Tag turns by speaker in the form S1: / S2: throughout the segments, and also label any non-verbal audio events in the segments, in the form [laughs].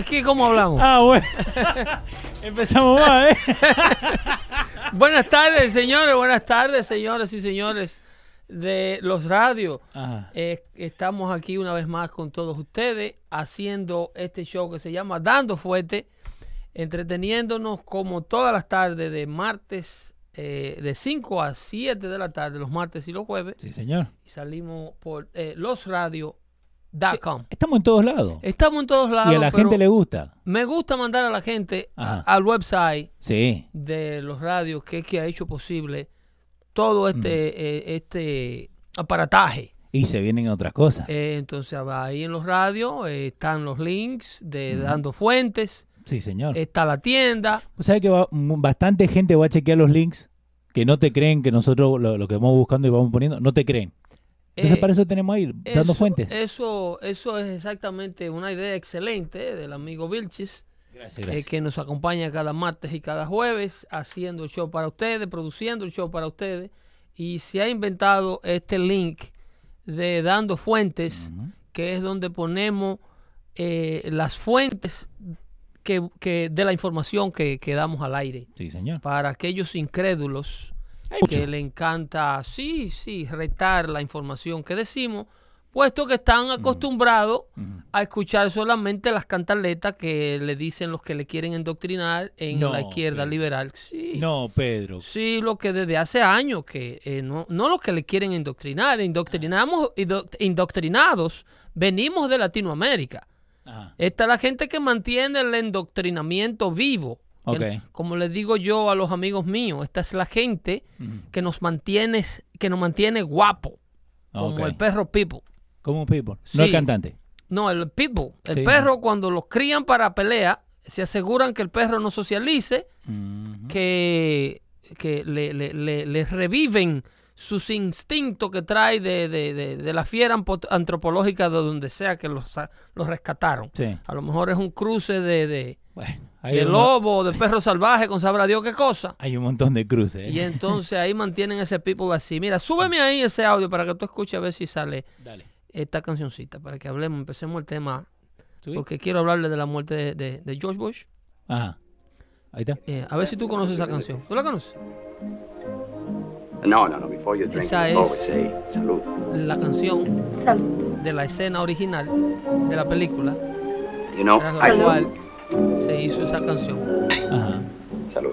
S1: aquí cómo hablamos?
S2: Ah, bueno. [laughs] Empezamos más, ¿eh? [laughs]
S1: buenas tardes, señores. Buenas tardes, señores y señores de los radios. Eh, estamos aquí una vez más con todos ustedes haciendo este show que se llama Dando Fuerte, entreteniéndonos como todas las tardes de martes, eh, de 5 a 7 de la tarde, los martes y los jueves.
S2: Sí, señor.
S1: Y salimos por eh, losradio.com.
S2: Estamos en todos lados.
S1: Estamos en todos lados.
S2: Y a la gente le gusta.
S1: Me gusta mandar a la gente
S2: Ajá.
S1: al website
S2: Sí.
S1: de los radios que es que ha hecho posible todo este, eh, este aparataje.
S2: Y se vienen otras cosas.
S1: Eh, entonces ahí en los radios eh, están los links de Dando Fuentes,
S2: Sí, señor.
S1: está la tienda.
S2: Sabés que va- bastante gente va a chequear los links que no te creen que nosotros lo, lo que vamos buscando y vamos poniendo, no te creen. Entonces
S1: Eh,
S2: para eso tenemos ahí, dando
S1: eso,
S2: fuentes.
S1: Eso, eso es exactamente una idea excelente del amigo Vilchis,
S2: gracias,
S1: eh, que nos acompaña cada martes y cada jueves haciendo el show para ustedes, produciendo el show para ustedes. Y se ha inventado este link de Dando Fuentes, que es donde ponemos eh, las fuentes que, que- de la información que, que damos al aire.
S2: Sí, señor.
S1: Para aquellos incrédulos que le encanta, sí, sí, retar la información que decimos, puesto que están acostumbrados a escuchar solamente las cantaletas que le dicen los que le quieren endoctrinar en
S2: No,
S1: la izquierda
S2: Pedro.
S1: liberal. Sí.
S2: No, Pedro.
S1: Sí, lo que desde hace años que eh, no, no los que le quieren indoctrinamos, indo- indoctrinados, venimos de Latinoamérica.
S2: Ajá.
S1: Esta es la gente que mantiene el endoctrinamiento vivo. Que. Como les digo yo a los amigos míos, esta es la gente que nos mantiene, que nos mantiene guapo, como el perro People.
S2: Como people.
S1: Sí.
S2: No el cantante.
S1: No, el Pitbull. El
S2: Sí.
S1: perro cuando los crían para pelea, se aseguran que el perro no socialice, que, que le, le- le- le reviven sus instintos que trae de, de- de- de la fiera antropológica de donde sea que los, los rescataron.
S2: Sí.
S1: A lo mejor es un cruce de, de,
S2: Bueno, hay,
S1: de lobo de perro salvaje con sabrá Dios qué cosa.
S2: hay un montón de cruces. ¿eh?
S1: Y entonces ahí [laughs] mantienen ese people así. Mira, súbeme ahí ese audio para que tú escuches a ver si sale
S2: Dale.
S1: esta cancioncita, para que hablemos, empecemos el tema, porque quiero hablarle de la muerte de, de- de George Bush.
S2: Ajá. Ahí está.
S1: Eh, a ver si tú conoces esa canción. ¿Tú la conoces?
S3: No, no, no. Before you drink,
S1: Esa es-
S3: say salud.
S1: La canción de la escena original de la película,
S3: You know,
S1: tras
S3: I
S1: la cual se hizo esa canción.
S2: Ajá.
S3: salud.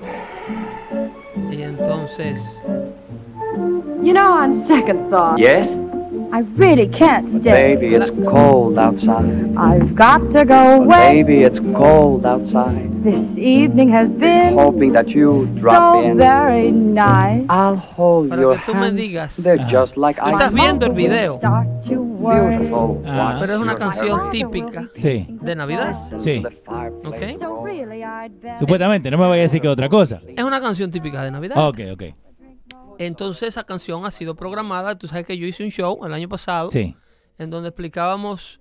S1: Y entonces,
S4: You know, on second thought,
S3: Yes,
S4: I really can't stay.
S5: Baby, it's cold outside.
S4: I've got to go away.
S5: Baby, it's cold outside.
S4: This evening has been
S5: Hoping that you drop
S4: so
S5: in.
S4: very nice.
S5: I'll hold
S1: Para
S5: your
S1: que tú me
S5: hands.
S1: digas.
S5: They're just like
S1: Tú estás viendo el video.
S4: Start to worry.
S5: Beautiful.
S2: Ah.
S1: Pero es una canción típica
S2: Sí.
S1: de Navidad.
S2: Sí.
S5: to the fireplace
S1: Ok.
S4: So
S5: roll.
S4: really, I'd better.
S2: Supuestamente, no me vaya a decir que otra cosa.
S1: Es una canción típica de Navidad.
S2: Ok, ok.
S1: Entonces esa canción ha sido programada. Tú sabes que yo hice un show el año pasado
S2: Sí.
S1: en donde explicábamos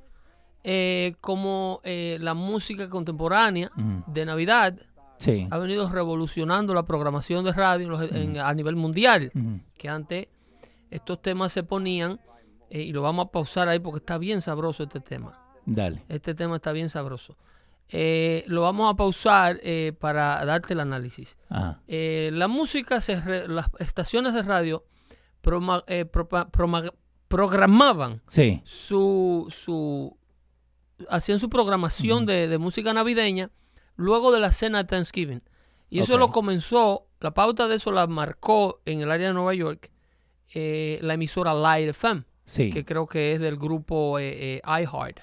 S1: eh, cómo eh, la música contemporánea
S2: Ujú.
S1: de Navidad
S2: Sí.
S1: ha venido revolucionando la programación de radio en los- en- a nivel mundial.
S2: Ujú.
S1: Que antes estos temas se ponían, eh, y lo vamos a pausar ahí porque está bien sabroso este tema.
S2: Dale.
S1: Este tema está bien sabroso. Eh, lo vamos a pausar eh, para darte el análisis.
S2: Ajá.
S1: Eh, la música, se re- las estaciones de radio proma- eh, proma- programaban
S2: Sí.
S1: su, su hacían su programación de, de música navideña luego de la cena de Thanksgiving. Y eso lo comenzó, la pauta de eso la marcó en el área de Nueva York la emisora Light FM,
S2: Sí.
S1: que creo que es del grupo iHeart.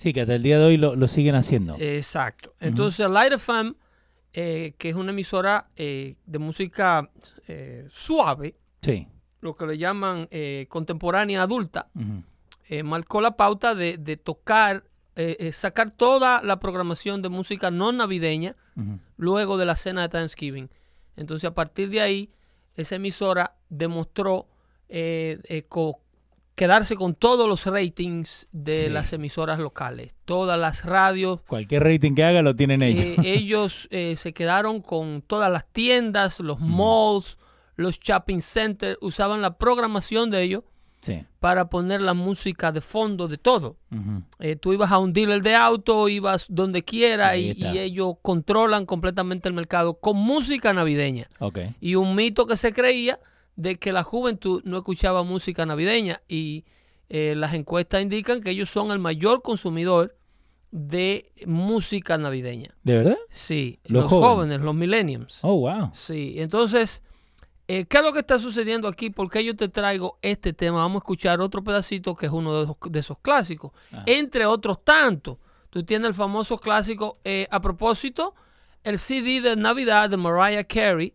S2: Sí, que hasta el día de hoy lo, lo siguen haciendo.
S1: Exacto. Entonces, Light FM, eh, que es una emisora eh, de música eh, suave,
S2: Sí.
S1: lo que le llaman eh, contemporánea adulta, marcó la pauta de, de tocar, sacar toda la programación de música no navideña luego de la cena de Thanksgiving. Entonces, a partir de ahí, esa emisora demostró eh, eh, co- quedarse con todos los ratings de
S2: Sí.
S1: las emisoras locales. Todas las radios,
S2: Cualquier rating que haga lo tienen ellos.
S1: eh, [laughs] ellos eh, se quedaron con todas las tiendas, los malls, los shopping centers, usaban la programación de ellos
S2: Sí.
S1: para poner la música de fondo de todo.
S2: Ujú.
S1: Eh, tú ibas a un dealer de auto, ibas donde quiera y, y ellos controlan completamente el mercado con música navideña.
S2: Ok.
S1: Y un mito que se creía de que la juventud no escuchaba música navideña y eh, las encuestas indican que ellos son el mayor consumidor de música navideña.
S2: ¿De verdad?
S1: Sí,
S2: Los
S1: los,
S2: jóvenes.
S1: jóvenes. los millennials.
S2: Oh, wow.
S1: Sí, entonces, eh, ¿qué es lo que está sucediendo aquí? ¿Por qué yo te traigo este tema? Vamos a escuchar otro pedacito que es uno de esos, de esos clásicos.
S2: Ah.
S1: Entre otros tantos, tú tienes el famoso clásico, eh, a propósito, el CD de Navidad de Mariah Carey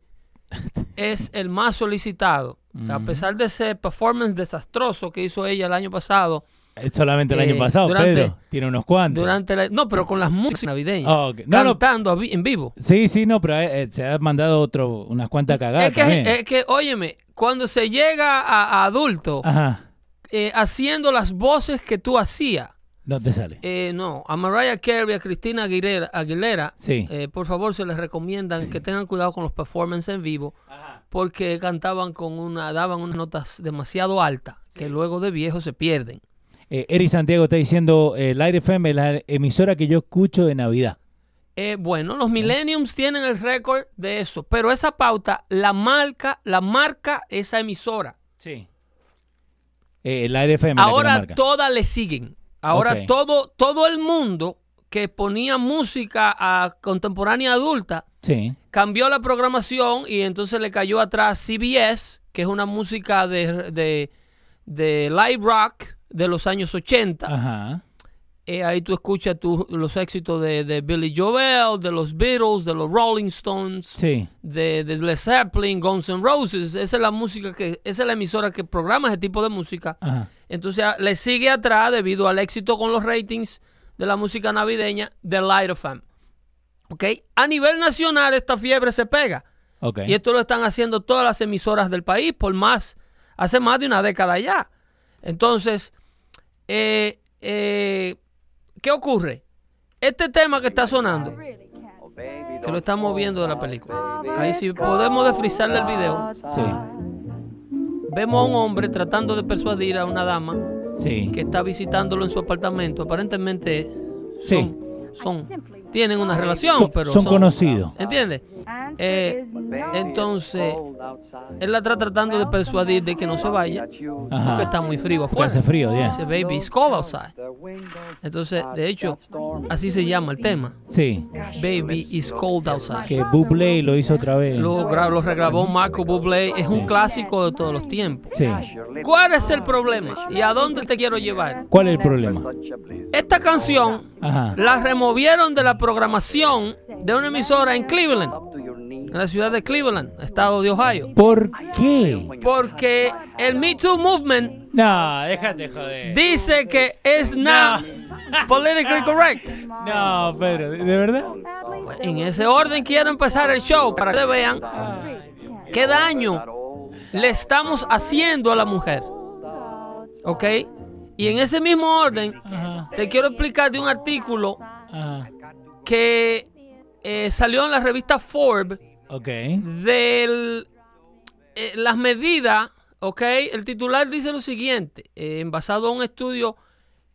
S1: [laughs] es el más solicitado. A pesar de ese performance desastroso que hizo ella el año pasado,
S2: Es solamente el
S1: Eh,
S2: año pasado,
S1: durante-
S2: Pedro. Tiene unos cuantos.
S1: durante la, no, pero con las músicas navideñas,
S2: Ah, ok. No, no.
S1: cantando en vivo.
S2: Sí, sí, no, pero eh, eh, se ha mandado otro, unas cuantas cagadas
S1: Es que, es que, óyeme, cuando se llega a, a adulto,
S2: Ajá.
S1: eh, haciendo las voces que tú hacías,
S2: No te sale.
S1: eh, no, a Mariah Carey, a Cristina Aguilera, Aguilera
S2: Sí.
S1: eh, por favor se les recomiendan que tengan cuidado con los performances en vivo, porque cantaban con una, daban unas notas demasiado altas, que luego de viejo se pierden.
S2: Eh, Eri Santiago está diciendo, eh, Light FM es la emisora que yo escucho de Navidad.
S1: Eh, bueno, los Millenniums tienen el récord de eso, pero esa pauta la marca, la marca esa emisora.
S2: Sí. Eh, Light FM es la la
S1: Ahora todas le siguen. Ahora todo, todo el mundo que ponía música a contemporánea adulta
S2: Sí.
S1: cambió la programación y entonces le cayó atrás CBS, que es una música de, de, de live rock de los años 80.
S2: Ajá.
S1: Eh, ahí tú escuchas tu- los éxitos de, de Billy Joel, de los Beatles, de los Rolling Stones,
S2: Sí.
S1: de, de Led Zeppelin, Guns N' Roses. Esa es la música que, esa es la emisora que programa ese tipo de música.
S2: Ajá.
S1: Entonces a- le sigue atrás debido al éxito con los ratings de la música navideña de Light of Fame. ¿Ok? A nivel nacional esta fiebre se pega. Y esto lo están haciendo todas las emisoras del país por más, hace más de una década ya. Entonces, eh, eh, ¿qué ocurre? Este tema que está sonando, que lo estamos viendo de la película. Ahí si podemos desfrizarle el video.
S2: Sí.
S1: Vemos a un hombre tratando de persuadir a una dama
S2: Sí.
S1: que está visitándolo en su apartamento. Aparentemente
S2: Sí.
S1: son- tienen una relación,
S2: Son,
S1: pero
S2: son conocidos.
S1: ¿Entiendes? Eh, entonces, él la está tratando de persuadir de que no se vaya porque está muy frío
S2: Porque
S1: afuera.
S2: hace frío, ya.
S1: Dice, baby, it's cold outside. Entonces, de hecho, así se llama el tema.
S2: Sí.
S1: Baby, it's cold outside.
S2: Que Bublé lo hizo otra vez.
S1: Lo, lo regrabó Marco Bublé. Es un clásico de todos los tiempos.
S2: Sí.
S1: ¿Cuál es el problema? ¿Y a dónde te quiero llevar?
S2: ¿Cuál es el problema?
S1: Esta canción
S2: Ajá.
S1: la removieron de la programación de una emisora en Cleveland, en la ciudad de Cleveland, estado de Ohio.
S2: ¿Por qué?
S1: Porque el Me Too Movement
S2: No, déjate joder.
S1: dice que es not politically correct.
S2: No, Pedro, ¿de verdad?
S1: Pues, en ese orden quiero empezar el show para que vean qué daño le estamos haciendo a la mujer. ¿Ok? Y en ese mismo orden
S2: Ajá.
S1: te quiero explicar de un artículo
S2: Ajá.
S1: Que eh, salió en la revista Forbes
S2: Ok.
S1: de las medidas, ¿ok? El titular dice lo siguiente, eh, basado en un estudio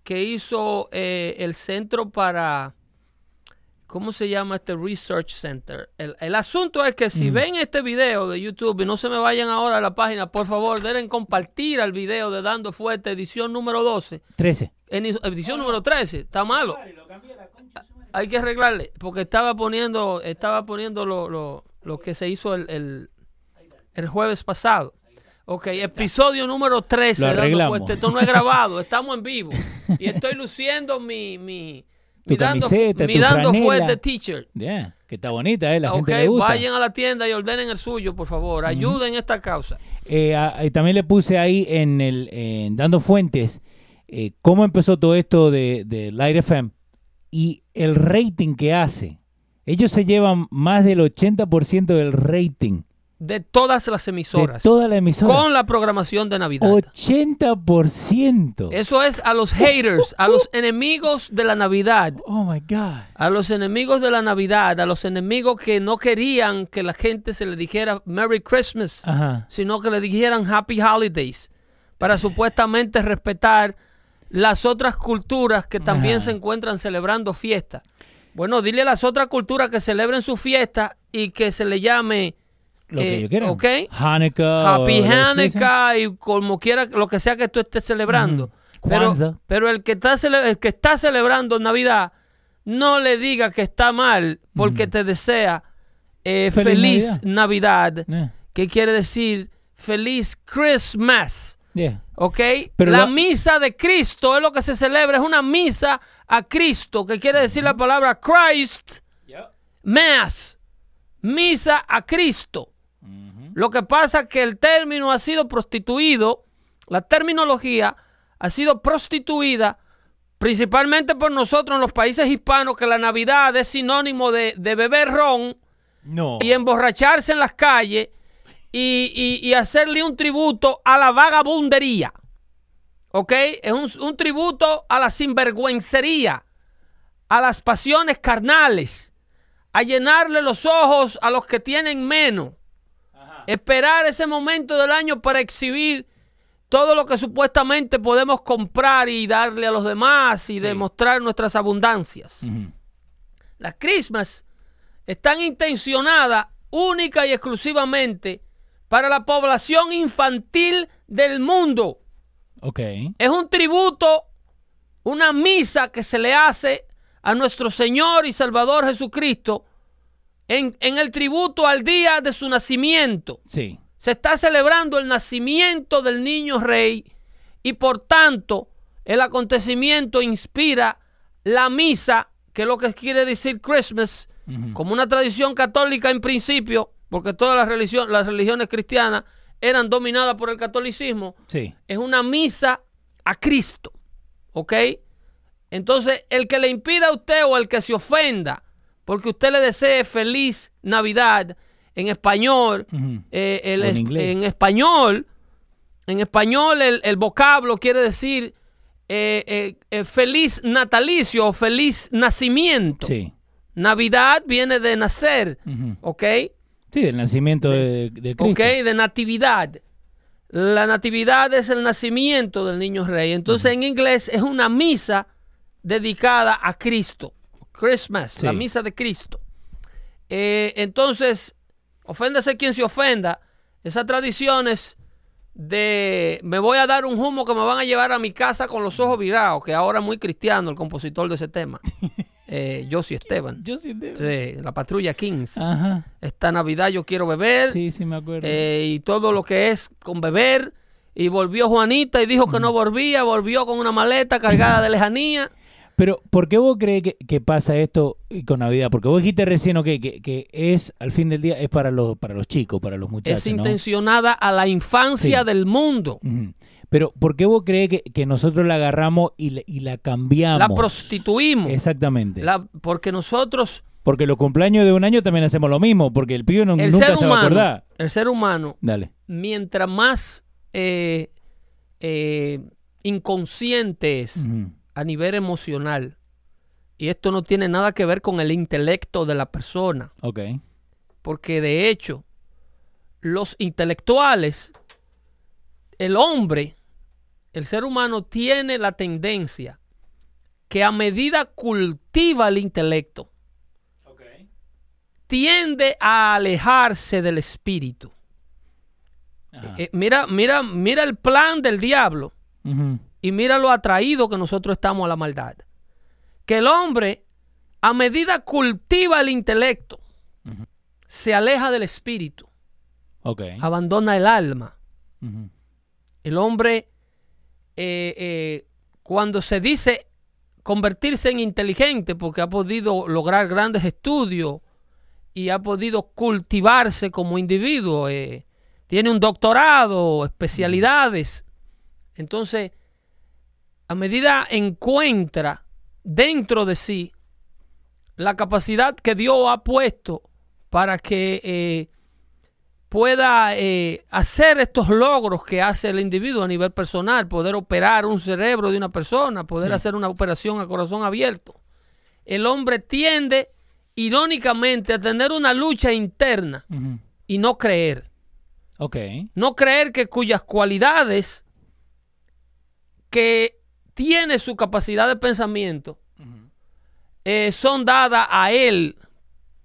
S1: que hizo eh, el Centro para, ¿cómo se llama este Research Center? El, el asunto es que si ven este video de YouTube y no se me vayan ahora a la página, por favor, den compartir al video de Dando Fuerte, edición número 12,
S2: 13.
S1: en edición número 13, está malo. Hay que arreglarle, porque estaba poniendo, estaba poniendo lo, lo- lo que se hizo el, el, el jueves pasado. Ok, episodio número 13.
S2: Lo
S1: dando
S2: arreglamos.
S1: fuerte. Esto no es grabado, [laughs] estamos en vivo. Y estoy luciendo mi, mi,
S2: Tu
S1: mi dando,
S2: camiseta,
S1: mi dando
S2: franela.
S1: fuerte t-shirt.
S2: Ya, que está bonita, ¿eh? La gente le gusta.
S1: vayan a la tienda y ordenen el suyo, por favor. Ayuden esta causa.
S2: Eh, a- y también le puse ahí en el en Dando Fuentes eh, cómo empezó todo esto de, de Light FM y el rating que hace. Ellos se llevan más del 80% del rating
S1: De todas las
S2: de
S1: emisoras.
S2: toda la emisora.
S1: Con la programación de Navidad.
S2: 80%.
S1: Eso es a los haters, a los enemigos de la Navidad.
S2: Oh my God.
S1: A los enemigos de la Navidad, a los enemigos que no querían que la gente se le dijera Merry Christmas,
S2: Ajá.
S1: sino que le dijeran Happy Holidays. para supuestamente respetar las otras culturas que también
S2: Ajá.
S1: se encuentran celebrando fiestas. Bueno, dile a las otras culturas que celebren su fiesta y que se le llame
S2: Lo que
S1: eh,
S2: ellos quieran.
S1: ok.
S2: Hanukkah.
S1: Happy. Hanukkah y como quiera, lo que sea que tú estés celebrando. Pero, pero el, que está cele- el que está celebrando Navidad, no le diga que está mal porque te desea eh,
S2: Feliz
S1: feliz, Navidad,
S2: Eh,
S1: que quiere decir feliz Christmas.
S2: Yeah.
S1: ¿Ok?
S2: Pero
S1: la misa de Cristo es lo que se celebra, es una misa a Cristo, que quiere decir la palabra Christ, Mass, misa a Cristo. Lo que pasa es que el término ha sido prostituido, la terminología ha sido prostituida principalmente por nosotros en los países hispanos, que la Navidad es sinónimo de, de beber ron
S2: No.
S1: y emborracharse en las calles y, y- y hacerle un tributo a la vagabundería. ¿Ok? Es un, un tributo a la sinvergüencería, a las pasiones carnales, a llenarle los ojos a los que tienen menos. Esperar ese momento del año para exhibir todo lo que supuestamente podemos comprar y darle a los demás y
S2: Sí.
S1: demostrar nuestras abundancias. Las Christmas están intencionadas única y exclusivamente para la población infantil del mundo.
S2: Ok.
S1: Es un tributo, una misa que se le hace a nuestro Señor y Salvador Jesucristo en, en el tributo al día de su nacimiento.
S2: Sí.
S1: Se está celebrando el nacimiento del niño rey y por tanto el acontecimiento inspira la misa, que es lo que quiere decir Christmas, como una tradición católica en principio, porque todas las, religión- las religiones cristianas eran dominadas por el catolicismo,
S2: Sí.
S1: es una misa a Cristo. ¿Ok? Entonces, el que le impida a usted o el que se ofenda porque usted le desee feliz Navidad en español, eh, el
S2: en
S1: es-
S2: inglés.
S1: en español, en español el, el vocablo quiere decir eh, eh, feliz natalicio o feliz nacimiento.
S2: Sí.
S1: Navidad viene de nacer. ¿ok?
S2: Sí, del nacimiento de, de Cristo.
S1: ¿Ok? De natividad. La natividad es el nacimiento del niño rey. Entonces en inglés es una misa dedicada a Cristo. Christmas, la misa de Cristo. Eh, entonces, oféndase quien se ofenda. Esas tradiciones de me voy a dar un humo que me van a llevar a mi casa con los ojos virados, que ahora es muy cristiano el compositor de ese tema. [laughs] Eh, Josie Esteban.
S2: Sí,
S1: la patrulla Kings.
S2: Ajá.
S1: Esta Navidad yo quiero beber.
S2: Sí, sí me acuerdo.
S1: eh, y todo lo que es con beber. Y volvió Juanita y dijo que no volvía, volvió con una maleta cargada de lejanía. [laughs]
S2: Pero, ¿por qué vos crees que, que pasa esto con Navidad? Porque vos dijiste recién, ok, que, que es, al fin del día, es para los, para los chicos, para los muchachos,
S1: es
S2: ¿no?
S1: intencionada a la infancia
S2: Sí.
S1: del mundo.
S2: Pero, ¿por qué vos crees que, que nosotros la agarramos y, la- y la cambiamos?
S1: La prostituimos.
S2: Exactamente.
S1: La- porque nosotros,
S2: Porque los cumpleaños de un año también hacemos lo mismo, porque el pibe no,
S1: el
S2: nunca
S1: ser
S2: se va a
S1: humano,
S2: acordar.
S1: el ser humano,
S2: Dale.
S1: mientras más eh, eh, inconsciente es a nivel emocional, y esto no tiene nada que ver con el intelecto de la persona,
S2: Ok.
S1: porque de hecho los intelectuales, el hombre, el ser humano tiene la tendencia que a medida cultiva el intelecto, tiende a alejarse del espíritu.
S2: Ajá.
S1: Eh, mira, mira, mira el plan del diablo y mira lo atraído que nosotros estamos a la maldad. Que el hombre, a medida cultiva el intelecto, se aleja del espíritu, abandona el alma. El hombre, eh, eh, cuando se dice convertirse en inteligente, porque ha podido lograr grandes estudios y ha podido cultivarse como individuo, eh, tiene un doctorado, especialidades. Entonces, a medida encuentra dentro de sí la capacidad que Dios ha puesto para que pueda eh, hacer estos logros que hace el individuo a nivel personal, poder operar un cerebro de una persona, poder
S2: Sí.
S1: hacer una operación a corazón abierto. El hombre tiende, irónicamente, a tener una lucha interna y no creer.
S2: Ok.
S1: No creer que cuyas cualidades que tiene su capacidad de pensamiento eh, son dadas a él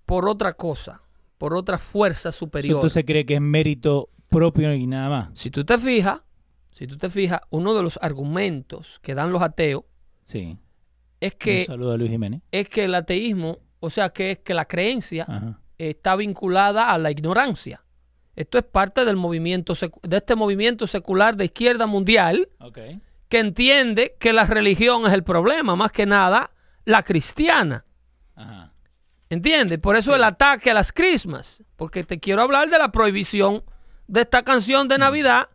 S1: por otra cosa, por otra fuerza superior.
S2: Entonces cree que es mérito propio y nada más.
S1: Si tú te fijas, si tú te fijas, uno de los argumentos que dan los ateos
S2: Sí.
S1: es
S2: Un
S1: que,
S2: saludo a Luis Jiménez.
S1: es que el ateísmo, o sea, que es que la creencia
S2: Ajá.
S1: está vinculada a la ignorancia. Esto es parte del movimiento de este movimiento secular de izquierda mundial que entiende que la religión es el problema, más que nada la cristiana. ¿Entiendes? Por eso el ataque a las Christmas. Porque te quiero hablar de la prohibición de esta canción de Navidad,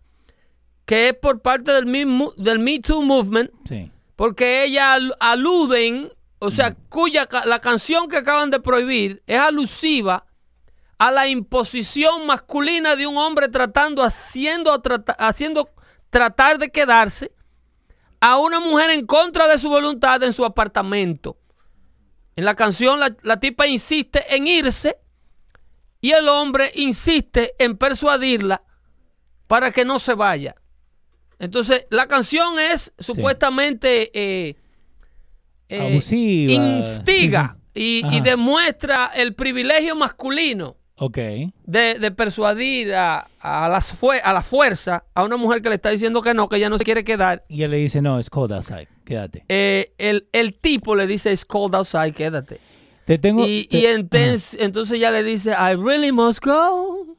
S1: que es por parte del Me, del Me Too Movement,
S2: Sí.
S1: porque ellas al- aluden, o sea, cuya ca- la canción que acaban de prohibir es alusiva a la imposición masculina de un hombre tratando, haciendo, trata- haciendo tratar de quedarse a una mujer en contra de su voluntad en su apartamento. En la canción la, la tipa insiste en irse y el hombre insiste en persuadirla para que no se vaya. Entonces, la canción es supuestamente eh, eh,
S2: Abusiva.
S1: instiga
S2: Sí, sí.
S1: Y, demuestra el privilegio masculino
S2: Ok.
S1: de, de persuadir a, a, las fue- a la fuerza a una mujer que le está diciendo que no, que ella no se quiere quedar.
S2: Y él le dice, no, es cold outside. Quédate.
S1: Eh, el, el tipo le dice, it's cold outside, quédate.
S2: Te tengo...
S1: Y,
S2: te-
S1: y entonces, entonces ya le dice, I really must go.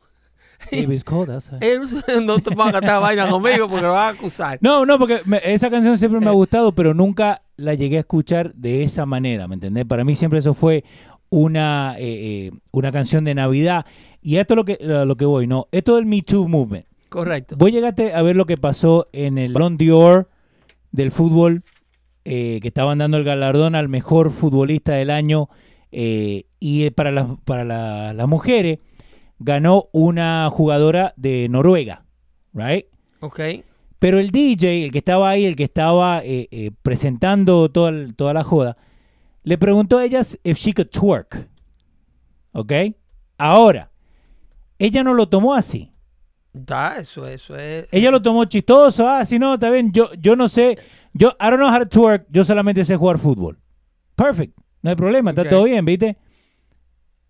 S2: It's cold outside.
S1: Eh, no te pongas a cantar [laughs] vaina conmigo porque lo vas a acusar.
S2: No, no, porque me- esa canción siempre me ha gustado, pero nunca la llegué a escuchar de esa manera, ¿me entendés? Para mí siempre eso fue una, eh, eh, una canción de Navidad. Y esto es lo que, a lo que voy, ¿no? Esto del Me Too Movement.
S1: Correcto.
S2: Vos llegaste a ver lo que pasó en el Ballon d'Or del fútbol, eh, que estaban dando el galardón al mejor futbolista del año. eh, y para, las, para la- las mujeres ganó una jugadora de Noruega, ¿right?
S1: Ok.
S2: Pero el DJ, el que estaba ahí, el que estaba eh, eh, presentando toda, toda la joda, le preguntó a ellas if she could twerk. ¿Ok? Ahora, ella no lo tomó así.
S1: Da, eso, eso es.
S2: Ella lo tomó chistoso. Ah, si no, está bien. Yo, yo no sé. Yo, I don't know how to twerk. Yo solamente sé jugar fútbol. Perfect. No hay problema. Está todo bien, ¿viste?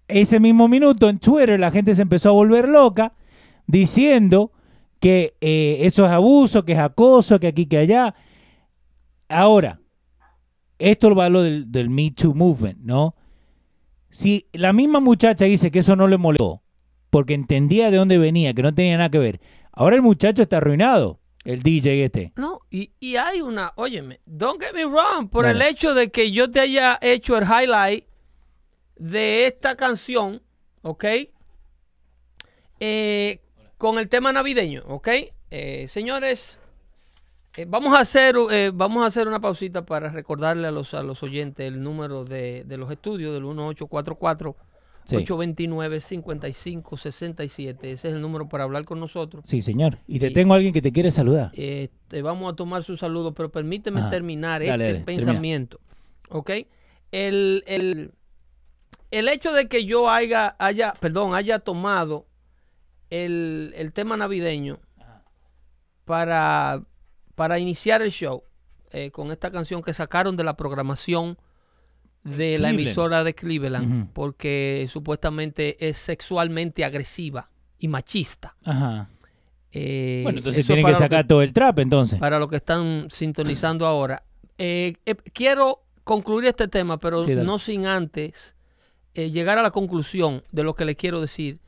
S2: Ese mismo minuto en Twitter la gente se empezó a volver loca diciendo que eh, eso es abuso, que es acoso, que aquí, que allá. Ahora, esto va a lo del, del Me Too Movement, ¿no? Si la misma muchacha dice que eso no le molestó, porque entendía de dónde venía, que no tenía nada que ver, ahora el muchacho está arruinado, el DJ este.
S1: No, y, y hay una, óyeme, don't get me wrong, por el hecho de que yo te haya hecho el highlight de esta canción, ¿ok? Eh, con el tema navideño, ¿ok? Eh, señores, eh, vamos, a hacer, eh, vamos a hacer una pausita para recordarle a los, a los oyentes el número de, de los estudios del 1844.
S2: Sí.
S1: 829-5567. Ese es el número para hablar con nosotros.
S2: Sí, señor. Y te tengo a alguien que te quiere saludar.
S1: Eh, te vamos a tomar su saludo, pero permíteme
S2: Ajá.
S1: terminar
S2: Dale,
S1: este
S2: dale, termina.
S1: pensamiento. ¿Ok? El, el- el hecho de que yo haya, haya, perdón, haya tomado el, el tema navideño para, para iniciar el show eh, con esta canción que sacaron de la programación de la emisora de Cleveland, porque supuestamente es sexualmente agresiva y machista.
S2: Ajá.
S1: Eh,
S2: Bueno, entonces tienen que sacar todo el trap entonces.
S1: para los que están sintonizando ahora. Eh, eh, quiero concluir este tema, pero
S2: Sí,
S1: no sin antes llegar a la conclusión de lo que le quiero decir.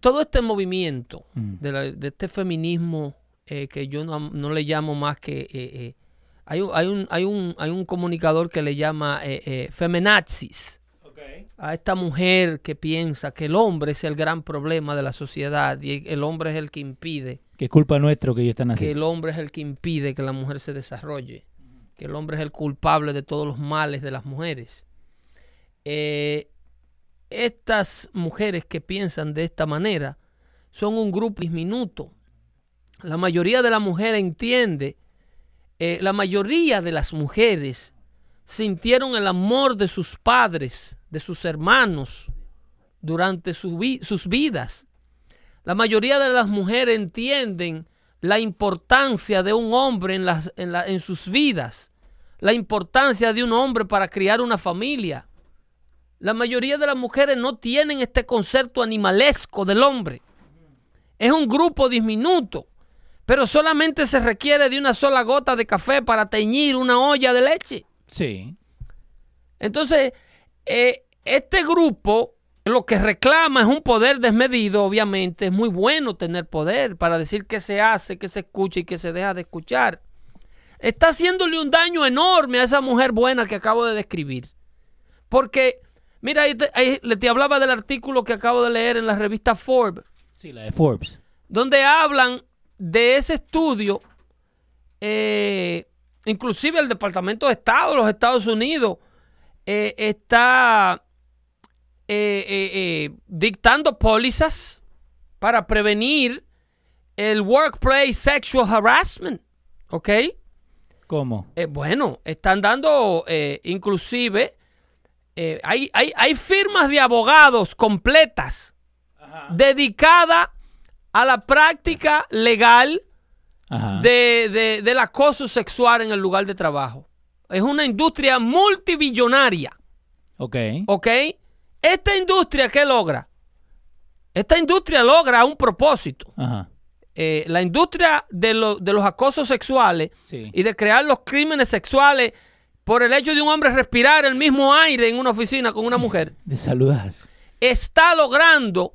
S1: Todo este movimiento
S2: Mm.
S1: de, la- de este feminismo eh, que yo no, no le llamo más que... eh, eh, hay, un, hay, un, hay, un, hay un comunicador que le llama eh, eh, femenazis a esta mujer que piensa que el hombre es el gran problema de la sociedad y el hombre es el que impide
S2: Que es culpa nuestro que ellos están
S1: que
S2: haciendo.
S1: el hombre es el que impide que la mujer se desarrolle, que el hombre es el culpable de todos los males de las mujeres. Eh, estas mujeres que piensan de esta manera son un grupo diminuto. La mayoría de la mujer entiende, eh, la mayoría de las mujeres sintieron el amor de sus padres, de sus hermanos, durante sus vidas. La mayoría de las mujeres entienden la importancia de un hombre las, en sus vidas, la importancia de un hombre para criar una familia. La mayoría de las mujeres no tienen este concepto animalesco del hombre. Es un grupo diminuto, pero solamente se requiere de una sola gota de café para teñir una olla de leche.
S2: Sí.
S1: Entonces, eh, este grupo lo que reclama es un poder desmedido, obviamente. Es muy bueno tener poder para decir qué se hace, qué se escucha y qué se deja de escuchar. Está haciéndole un daño enorme a esa mujer buena que acabo de describir. Porque, mira, ahí te, ahí te hablaba del artículo que acabo de leer en la revista Forbes
S2: Sí, la de Forbes.
S1: donde hablan de ese estudio, eh, inclusive el Departamento de Estado de los Estados Unidos eh, está eh, eh, dictando pólizas para prevenir el workplace sexual harassment, ¿ok?
S2: ¿Cómo?
S1: Eh, bueno, están dando eh, inclusive, eh, hay, hay, hay firmas de abogados completas dedicadas a la práctica legal de, de- del acoso sexual en el lugar de trabajo. Es una industria multibillonaria,
S2: Ok.
S1: ¿ok? Esta industria, ¿qué logra? Esta industria logra un propósito.
S2: Ajá.
S1: Eh, la industria de, lo- de los acosos sexuales
S2: Sí.
S1: y de crear los crímenes sexuales por el hecho de un hombre respirar el mismo aire en una oficina con una mujer,
S2: De saludar.
S1: está logrando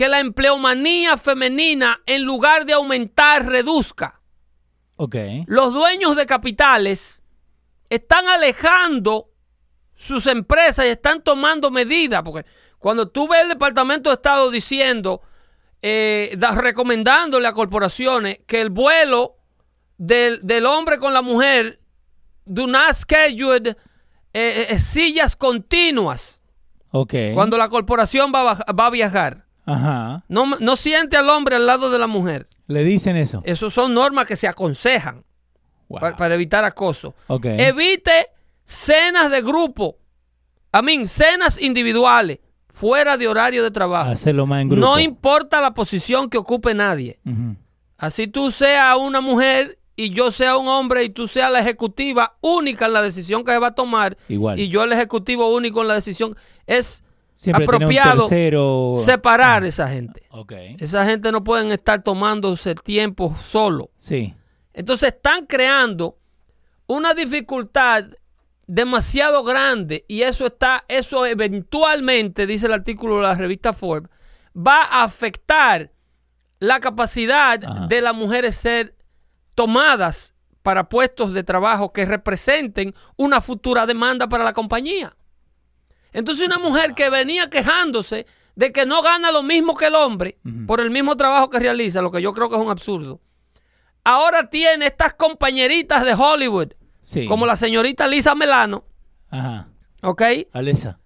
S1: que la empleomanía femenina, en lugar de aumentar, reduzca.
S2: Ok.
S1: Los dueños de capitales están alejando sus empresas y están tomando medidas, porque cuando tú ves el Departamento de Estado diciendo, eh, da- recomendándole a corporaciones que el vuelo del, del hombre con la mujer do not schedule eh, eh, sillas continuas
S2: Ok.
S1: cuando la corporación va a, va a viajar.
S2: Ajá.
S1: No, no siente al hombre al lado de la mujer.
S2: Le dicen eso.
S1: Esas son normas que se aconsejan
S2: Wow.
S1: para, evitar acoso.
S2: Ok.
S1: Evite cenas de grupo. A mí, cenas individuales fuera de horario de trabajo.
S2: Hacerlo más en grupo.
S1: No importa la posición que ocupe nadie. Así tú seas una mujer y yo sea un hombre y tú seas la ejecutiva única en la decisión que se va a tomar
S2: Igual.
S1: y yo el ejecutivo único en la decisión, es
S2: Siempre
S1: apropiado
S2: tercero.
S1: separar esa gente.
S2: Ok.
S1: Esa gente no pueden estar tomándose tiempo solo.
S2: Sí.
S1: Entonces están creando una dificultad demasiado grande y eso está, eso eventualmente, dice el artículo de la revista Forbes, va a afectar la capacidad
S2: Ajá.
S1: de las mujeres ser tomadas para puestos de trabajo que representen una futura demanda para la compañía. Entonces una mujer que venía quejándose de que no gana lo mismo que el hombre por el mismo trabajo que realiza, lo que yo creo que es un absurdo, ahora tiene estas compañeritas de Hollywood,
S2: Sí.
S1: como la señorita Lisa Melano,
S2: Ajá.
S1: ¿ok?
S2: Alisa.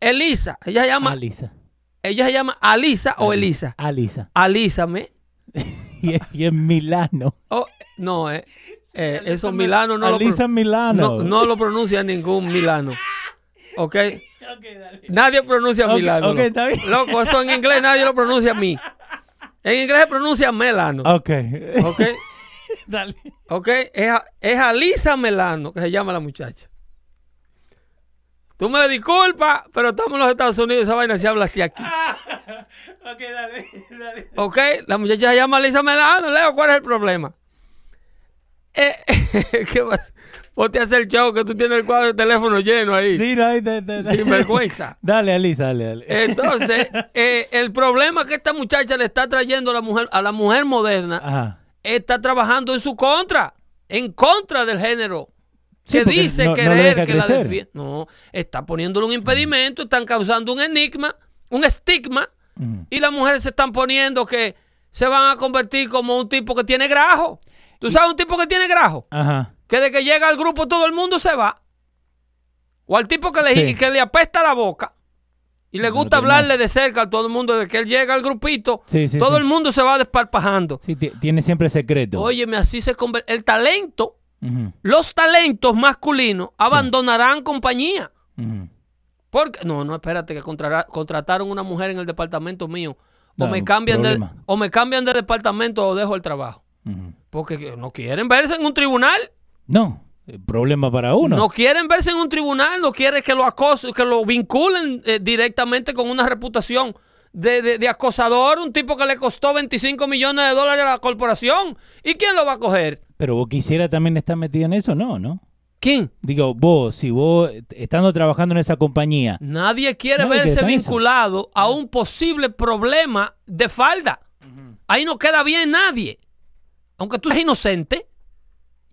S1: Elisa, ella se llama,
S2: Alisa.
S1: ella se llama Alisa o Elisa.
S2: Alisa.
S1: Alísame. [laughs]
S2: Y, y en Milano.
S1: Oh, no, eh, eh, eso Milano no lo,
S2: Alisa
S1: pro-
S2: Milano.
S1: no, no lo pronuncia ningún Milano. ¿Ok? [laughs] Nadie pronuncia
S2: Ok,
S1: Milano.
S2: ok,
S1: loco.
S2: está bien.
S1: Loco, eso en inglés nadie lo pronuncia a mí. En inglés se pronuncia Melano.
S2: Ok.
S1: ¿Ok? [laughs]
S2: Dale.
S1: ¿Ok? Es, es Alisa Melano, que se llama la muchacha. Tú me disculpas, pero estamos en los Estados Unidos, esa vaina se habla así aquí. [laughs]
S2: Ok, dale. Dale.
S1: ¿Ok? La muchacha se llama Alisa Melano, Leo, ¿cuál es el problema? Eh, ¿Qué pasa? Ponte a hacer show que tú tienes el cuadro de teléfono lleno ahí.
S2: Sí, no, da- da-
S1: Sin vergüenza. [laughs]
S2: Dale, Alisa, dale, dale.
S1: Entonces, [laughs] eh, el problema que esta muchacha le está trayendo a la mujer, a la mujer moderna,
S2: Ajá.
S1: está trabajando en su contra, en contra del género.
S2: Sí,
S1: que dice
S2: no- no
S1: querer
S2: deja
S1: que la
S2: crecer.
S1: defienda. No, está poniéndole un impedimento, están causando un enigma, un estigma,
S2: Ujú.
S1: y las mujeres se están poniendo que se van a convertir como un tipo que tiene grajo. ¿Tú sabes un tipo que tiene grajo?
S2: Ajá.
S1: Que de que llega al grupo todo el mundo se va. O al tipo que le,
S2: Sí.
S1: que le apesta la boca y le gusta hablarle de cerca a todo el mundo, de que él llega al grupito,
S2: Sí, sí,
S1: todo el mundo se va desparpajando.
S2: Sí, ti- tiene siempre secreto.
S1: Óyeme, así se convierte. El talento, los talentos masculinos abandonarán compañía. Porque, no, no, espérate, que contrataron una mujer en el departamento mío. o
S2: No,
S1: me cambian de, o me cambian de departamento o dejo el trabajo. Porque no quieren verse en un tribunal.
S2: No, eh, problema para uno.
S1: No quieren verse en un tribunal, no quieren que lo acosen, que lo vinculen eh, directamente con una reputación de, de- de acosador, un tipo que le costó 25 millones de dólares a la corporación. ¿Y quién lo va a coger?
S2: Pero vos quisiera también estar metido en eso, no, ¿no?
S1: ¿Quién?
S2: Digo, vos, si vos estando trabajando en esa compañía,
S1: Nadie quiere
S2: Nadie
S1: verse
S2: eso.
S1: vinculado a un posible problema de falda. Ahí no queda bien nadie. Aunque tú seas inocente,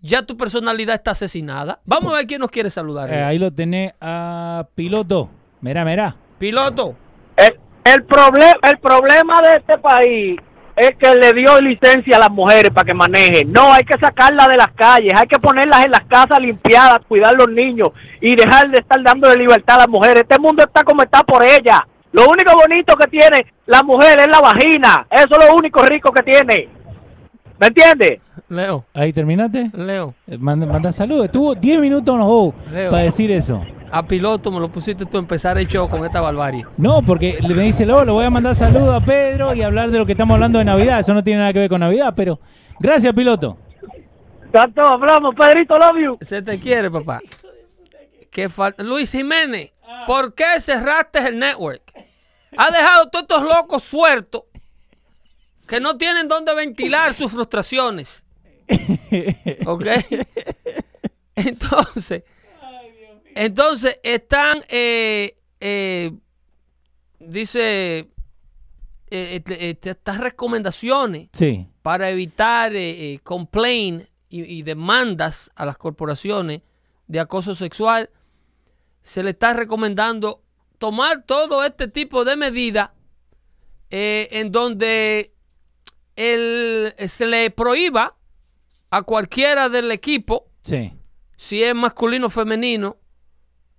S1: ya tu personalidad está asesinada. Vamos a ver quién nos quiere saludar.
S2: eh, ahí lo tenés a piloto. Mira, mira.
S1: Piloto.
S6: El, el, proble- el problema de este país es que le dio licencia a las mujeres para que manejen. No, hay que sacarlas de las calles, hay que ponerlas en las casas limpiadas, cuidar los niños y dejar de estar dándole libertad a las mujeres. Este mundo está como está por ella. Lo único bonito que tiene la mujer es la vagina. Eso es lo único rico que tiene. ¿Me entiendes?
S1: Leo.
S2: Ahí terminaste.
S1: Leo.
S2: Eh, Manda, manda saludos. Estuvo 10 minutos en los juegos
S1: Leo.
S2: para decir eso.
S1: A piloto me lo pusiste tú a empezar el show con esta barbarie.
S2: No, porque me dice, luego le voy a mandar saludos a Pedro y hablar de lo que estamos hablando de Navidad. Eso no tiene nada que ver con Navidad, pero gracias, piloto.
S6: Tanto hablamos, Pedrito, love you.
S1: Se te quiere, papá. ¿Qué falta? Luis Jiménez, ¿por qué cerraste el network? Ha dejado todos estos locos sueltos que no tienen dónde ventilar sus frustraciones. [laughs] ¿Ok? Entonces, entonces están, eh, eh, dice, eh, eh, eh, estas recomendaciones
S2: Sí.
S1: para evitar eh, complaint y, y demandas a las corporaciones de acoso sexual, se le está recomendando tomar todo este tipo de medidas eh, en donde el- se le prohíba a cualquiera del equipo,
S2: Sí.
S1: si es masculino o femenino,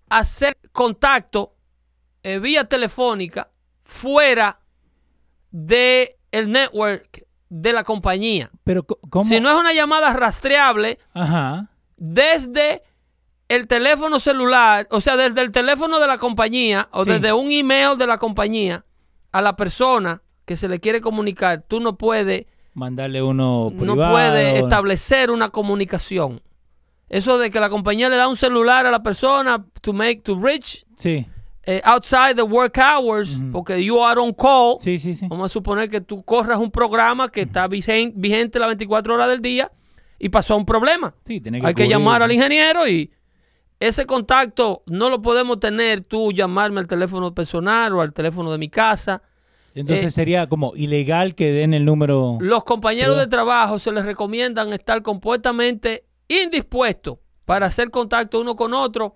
S1: hacer contacto eh, vía telefónica fuera de el network de la compañía.
S2: Pero, ¿cómo?
S1: Si no es una llamada rastreable
S2: Ajá.
S1: desde el teléfono celular, o sea, desde el teléfono de la compañía o
S2: Sí.
S1: desde un email de la compañía a la persona que se le quiere comunicar, tú no puedes
S2: Mandarle uno
S1: no
S2: privado.
S1: puede establecer una comunicación. Eso de que la compañía le da un celular a la persona to make to reach
S2: Sí,
S1: eh, outside the work hours, porque you are on call.
S2: sí, sí, sí.
S1: Vamos a suponer que tú corras un programa que está vigen- vigente las 24 horas del día y pasó un problema.
S2: Sí, tenés que
S1: Hay que llamar al ingeniero y ese contacto no lo podemos tener tú llamarme al teléfono personal o al teléfono de mi casa.
S2: Entonces
S1: eh,
S2: sería como ilegal que den el número.
S1: Los compañeros de trabajo se les recomiendan estar completamente indispuestos para hacer contacto uno con otro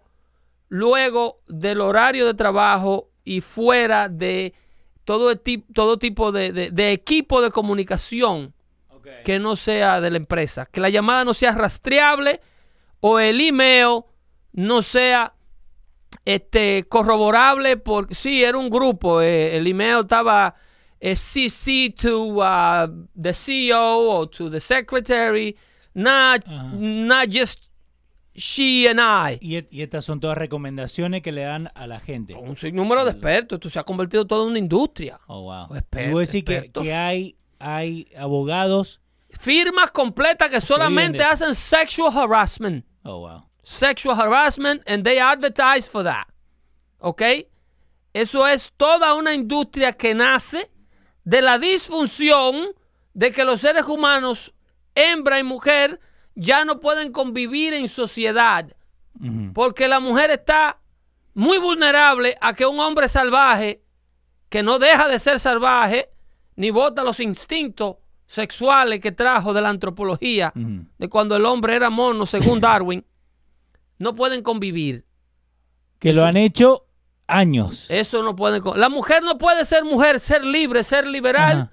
S1: luego del horario de trabajo y fuera de todo, el tip- todo tipo de, de- de equipo de comunicación que no sea de la empresa. Que la llamada no sea rastreable o el email no sea este, corroborable porque sí, era un grupo. eh, el email estaba eh, CC to uh, the CEO o to the secretary, not, not just she and I.
S2: Y, et- y estas son todas recomendaciones que le dan a la gente.
S1: Un sinnúmero de expertos. Esto se ha convertido todo en una industria.
S2: Oh, wow.
S1: Exper-
S2: y vos decís que, hay, hay abogados.
S1: Firmas completas que solamente hacen sexual harassment.
S2: Oh, wow.
S1: Sexual harassment and they advertise for that. ¿Ok? Eso es toda una industria que nace de la disfunción de que los seres humanos, hembra y mujer, ya no pueden convivir en sociedad. Porque la mujer está muy vulnerable a que un hombre salvaje, que no deja de ser salvaje, ni bota los instintos sexuales que trajo de la antropología, de cuando el hombre era mono, según [coughs] Darwin, no pueden convivir.
S2: Que lo han hecho años.
S1: Eso no pueden. con- La mujer no puede ser mujer, ser libre, ser liberal
S2: Ajá.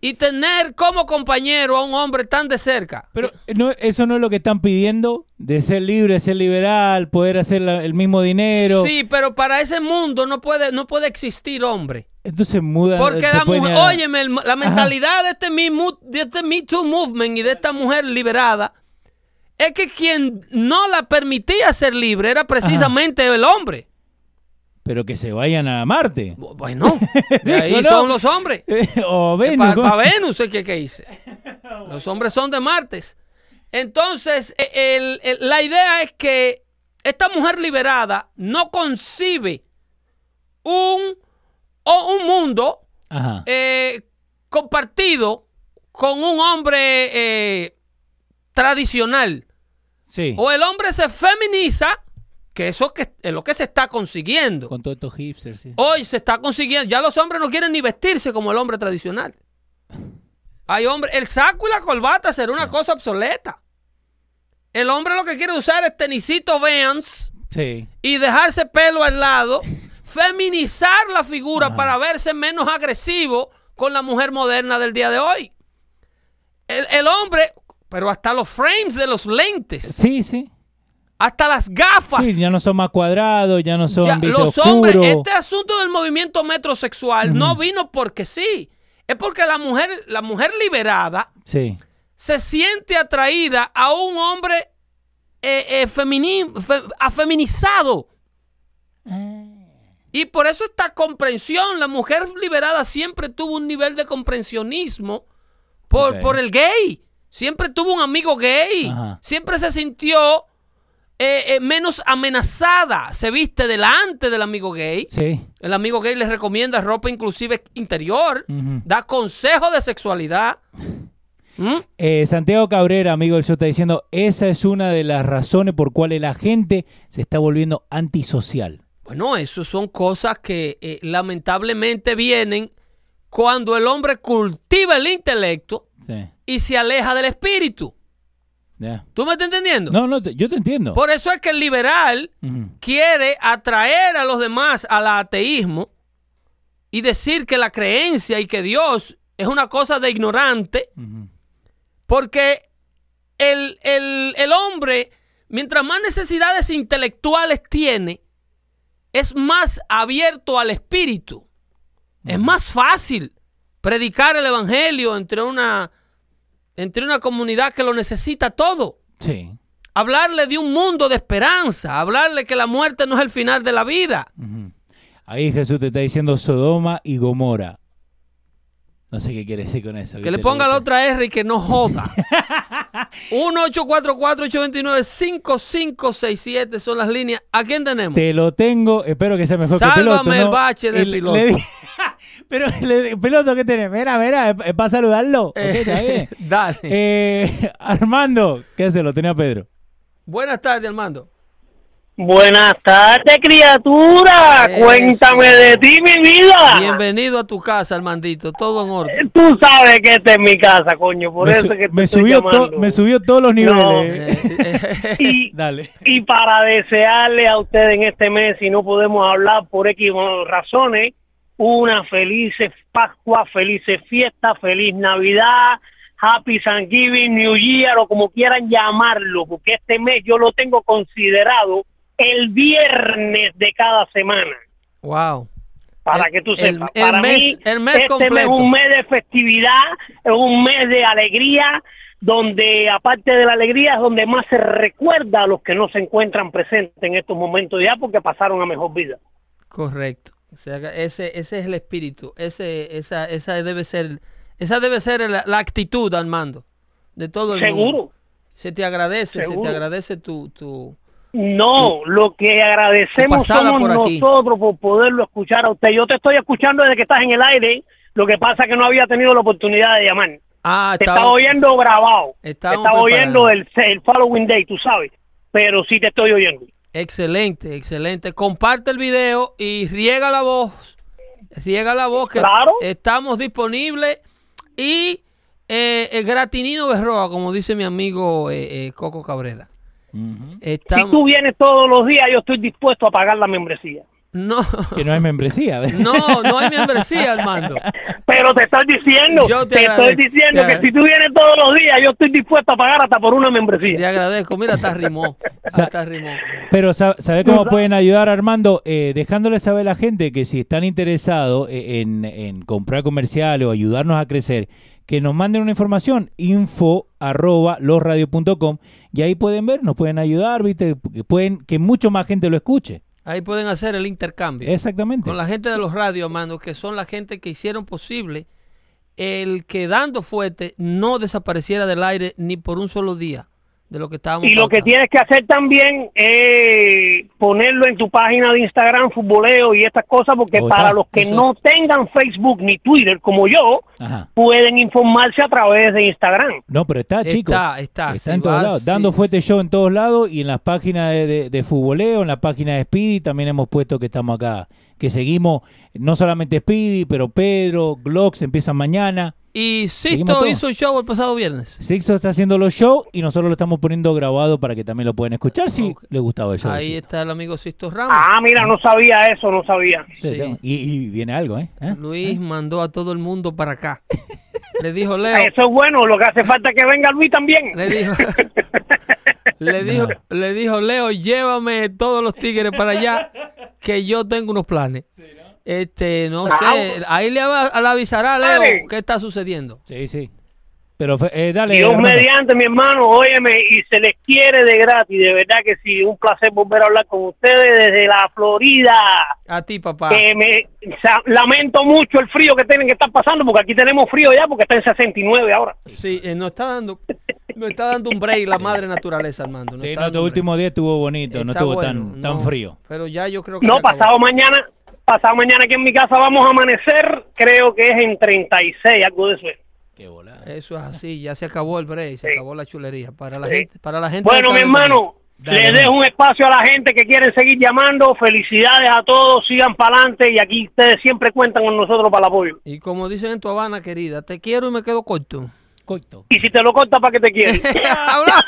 S1: y tener como compañero a un hombre tan de cerca.
S2: Pero no, eso no es lo que están pidiendo, de ser libre, ser liberal, poder hacer la- el mismo dinero.
S1: Sí, pero para ese mundo no puede, no puede existir hombre.
S2: Entonces mudan.
S1: Porque la mujer,
S2: a-
S1: óyeme, la mentalidad de este, me, de este Me Too Movement y de esta mujer liberada es que quien no la permitía ser libre era precisamente el hombre.
S2: Pero que se vayan a Marte.
S1: Bu- Bueno, de ahí [laughs]
S2: no.
S1: son los hombres. [laughs]
S2: o Venus.
S1: Para
S2: ¿cómo?
S1: Venus, ¿qué, qué hice? [laughs] Los hombres son de Martes. Entonces, e- el- el- la idea es que esta mujer liberada no concibe un, o un mundo eh, compartido con un hombre eh, tradicional.
S2: Sí.
S1: O el hombre se feminiza, que eso que es lo que se está consiguiendo.
S2: Con todos estos hipsters. sí.
S1: Hoy se está consiguiendo, ya los hombres no quieren ni vestirse como el hombre tradicional. Hay hombres, el saco y la corbata será una cosa obsoleta. El hombre lo que quiere usar es tenisito Vans
S2: Sí.
S1: y dejarse pelo al lado, feminizar la figura para verse menos agresivo con la mujer moderna del día de hoy. El, el hombre, pero hasta los frames de los lentes,
S2: Sí, sí.
S1: hasta las gafas.
S2: Sí, ya no son más cuadrados, ya no son
S1: Ya, los hombres, este asunto del movimiento metrosexual no vino porque sí. Es porque la mujer, la mujer liberada
S2: Sí.
S1: se siente atraída a un hombre eh, eh, femini- fe- afeminizado. Y por eso esta comprensión, la mujer liberada siempre tuvo un nivel de comprensionismo por, por el gay. Siempre tuvo un amigo gay.
S2: Ajá.
S1: Siempre se sintió eh, eh, menos amenazada. Se viste delante del amigo gay.
S2: Sí.
S1: El amigo gay les recomienda ropa inclusive interior. Da consejos de sexualidad. ¿Mm?
S2: Eh, Santiago Cabrera, amigo del show, está diciendo, esa es una de las razones por cuales la gente se está volviendo antisocial.
S1: Bueno, eso son cosas que lamentablemente vienen cuando el hombre cultiva el intelecto
S2: Sí.
S1: Y se aleja del espíritu. ¿Tú me estás entendiendo?
S2: No, no, te- yo te entiendo.
S1: Por eso es que el liberal quiere atraer a los demás al ateísmo y decir que la creencia y que Dios es una cosa de ignorante, porque el, el- el hombre, mientras más necesidades intelectuales tiene, es más abierto al espíritu. Es más fácil predicar el evangelio entre una, entre una comunidad que lo necesita todo.
S2: Sí.
S1: Hablarle de un mundo de esperanza, hablarle que la muerte no es el final de la vida.
S2: Ahí Jesús te está diciendo Sodoma y Gomora. No sé qué quiere decir con eso.
S1: Que le ponga la otra R y que no joda. [laughs] 1-844-829-5567 son las líneas. ¿A quién tenemos?
S2: Te lo tengo, espero que sea mejor
S1: Sálvame
S2: que piloto.
S1: el
S2: ¿no?
S1: bache del piloto. [laughs]
S2: Pero, [laughs] le- piloto, ¿qué tenés? Mira, mira, es, para saludarlo.
S1: Eh,
S2: está bien. [laughs]
S1: Dale.
S2: Eh, [laughs] Armando, ¿qué se lo tenía Pedro?
S1: Buenas tardes, Armando.
S7: Buenas tardes, criatura.
S1: Eso.
S7: Cuéntame de ti, mi vida.
S1: Bienvenido a tu casa, Armandito. Todo en orden.
S7: Tú sabes que esta es mi casa, coño. Por
S2: me,
S7: eso que te
S2: me
S7: estoy
S2: subió
S7: llamando.
S2: me subió todos los niveles.
S1: Eh, eh,
S7: Y,
S2: Dale.
S7: y para desearle a ustedes en este mes, si no podemos hablar por X razones, una feliz Pascua, felices fiesta, feliz Navidad, Happy Thanksgiving, New Year o como quieran llamarlo, porque este mes yo lo tengo considerado el viernes de cada semana.
S1: wow.
S7: Para
S1: El-
S7: que tú sepas,
S1: el
S7: para
S1: mes-
S7: mí
S1: el mes
S7: este mes es un mes de festividad, es un mes de alegría, donde aparte de la alegría es donde más se recuerda a los que no se encuentran presentes en estos momentos ya porque pasaron a mejor vida.
S1: Correcto. O sea, ese, ese es el espíritu. Ese, esa, esa debe ser, esa debe ser la, la actitud, Armando, de todo el mundo.
S7: Seguro.
S1: Se te agradece, se te agradece tu, tu,
S7: No, lo que agradecemos somos
S1: por
S7: nosotros por poderlo escuchar a usted. Yo te estoy escuchando desde que estás en el aire, lo que pasa es que no había tenido la oportunidad de llamar.
S1: Ah,
S7: Te
S1: estaba-
S7: oyendo grabado. Estaba oyendo el, el following day, tú sabes. Pero sí te estoy oyendo.
S1: Excelente, excelente. Comparte el video y riega la voz. Riega la voz que
S7: Claro.
S1: estamos disponibles. Y eh, el gratinino Berroa, como dice mi amigo eh, eh, Coco Cabrera.
S2: Ujú.
S7: Si
S1: Estamos...
S7: tú vienes todos los días, yo estoy dispuesto a pagar la membresía.
S1: No,
S2: Que no hay membresía. ¿ves? [laughs]
S1: no, no hay membresía, Armando.
S7: Pero te estoy diciendo,
S1: Yo te
S7: te, estoy diciendo
S1: te
S7: que si tú vienes todos los días, yo estoy dispuesto a pagar hasta por una
S1: Te
S7: membresía.
S1: agradezco. Mira, hasta rimó. Hasta [laughs] rimó.
S2: Pero sa- ¿sabe cómo pueden ayudar, Armando? Eh, dejándole saber a la gente que si están interesados eh, en, en comprar comerciales o ayudarnos a crecer, que nos manden una información, info arroba losradio.com y ahí pueden ver, nos pueden ayudar, ¿viste? Que, pueden, que mucho más gente lo escuche.
S1: Ahí pueden hacer el intercambio.
S2: Exactamente.
S1: Con la gente de los radios, hermano, que son la gente que hicieron posible el que dando fuerte no desapareciera del aire ni por un solo día de lo que estábamos
S7: Y lo que tienes que hacer también es ponerlo en tu página de Instagram, futboleo y estas cosas, porque para
S2: está.
S7: los que
S1: Eso.
S7: no tengan Facebook ni Twitter como yo,
S2: Ajá.
S7: pueden informarse a través de Instagram.
S2: No, pero está,
S1: Está,
S2: chicos.
S1: está,
S2: Está
S1: si
S2: en todos
S1: vas,
S2: lados.
S1: sí,
S2: Dando
S1: sí.
S2: fuerte show en todos lados y en las páginas de, de, de futboleo, en la página de Speedy también hemos puesto que estamos acá. Que seguimos, no solamente Speedy, pero Pedro, Glocks empiezan mañana.
S1: Y
S2: todo.
S1: hizo el show el pasado viernes.
S2: Sixto está haciendo los shows y nosotros lo estamos poniendo grabado para que también lo pueden escuchar si
S1: Ok.
S2: les gustaba el show.
S1: Ahí
S2: Sixto.
S1: está el amigo Sisto Ramos.
S7: Ah, mira, no sabía eso, no sabía.
S2: Sí,
S1: Sí.
S2: Y, y viene algo, ¿eh? ¿Eh?
S1: Luis mandó a todo el mundo para acá. [laughs] Le dijo Leo,
S7: Eso es bueno, lo que hace falta es que venga Luis también.
S1: le dijo, [laughs] le dijo, le dijo Leo, llévame todos los tigres para allá, que yo tengo unos planes. Este, no
S7: Ah,
S1: sé, ahí le, avisará a Leo
S7: Dale.
S1: qué está sucediendo.
S2: Sí, sí. Pero eh, dale.
S7: Dios
S2: Armando.
S7: mediante, mi hermano, óyeme, y se les quiere de gratis, de verdad que sí, un placer volver a hablar con ustedes desde la Florida.
S1: A ti, papá.
S7: Que me lamento mucho el frío que tienen que estar pasando, porque aquí tenemos frío ya, porque está en 69 ahora.
S1: Sí, eh, nos está dando, nos está dando un break la madre naturaleza, Armando. nos
S2: Sí, no, tu último día estuvo bonito, no estuvo
S1: bueno,
S2: tan, tan
S1: no,
S2: frío.
S1: Pero ya yo creo que
S7: No,
S1: acabó.
S7: pasado mañana, pasado mañana aquí en mi casa vamos a amanecer, creo que es en 36, algo de eso. es.
S2: Qué volada.
S1: Eso es así, ya se acabó el break, se
S7: Sí.
S1: acabó la chulería. Para la
S7: Sí.
S1: gente, para la gente
S7: Bueno, mi hermano,
S2: Dale,
S7: le
S2: hermano.
S7: dejo un espacio a la gente que quieren seguir llamando. Felicidades a todos, sigan para adelante y aquí ustedes siempre cuentan con nosotros para el apoyo.
S1: Y como dicen en tu Habana, querida, te quiero y me quedo corto.
S2: Coito.
S7: Y si te lo corta, ¿para que te? [laughs]
S1: Hablamos.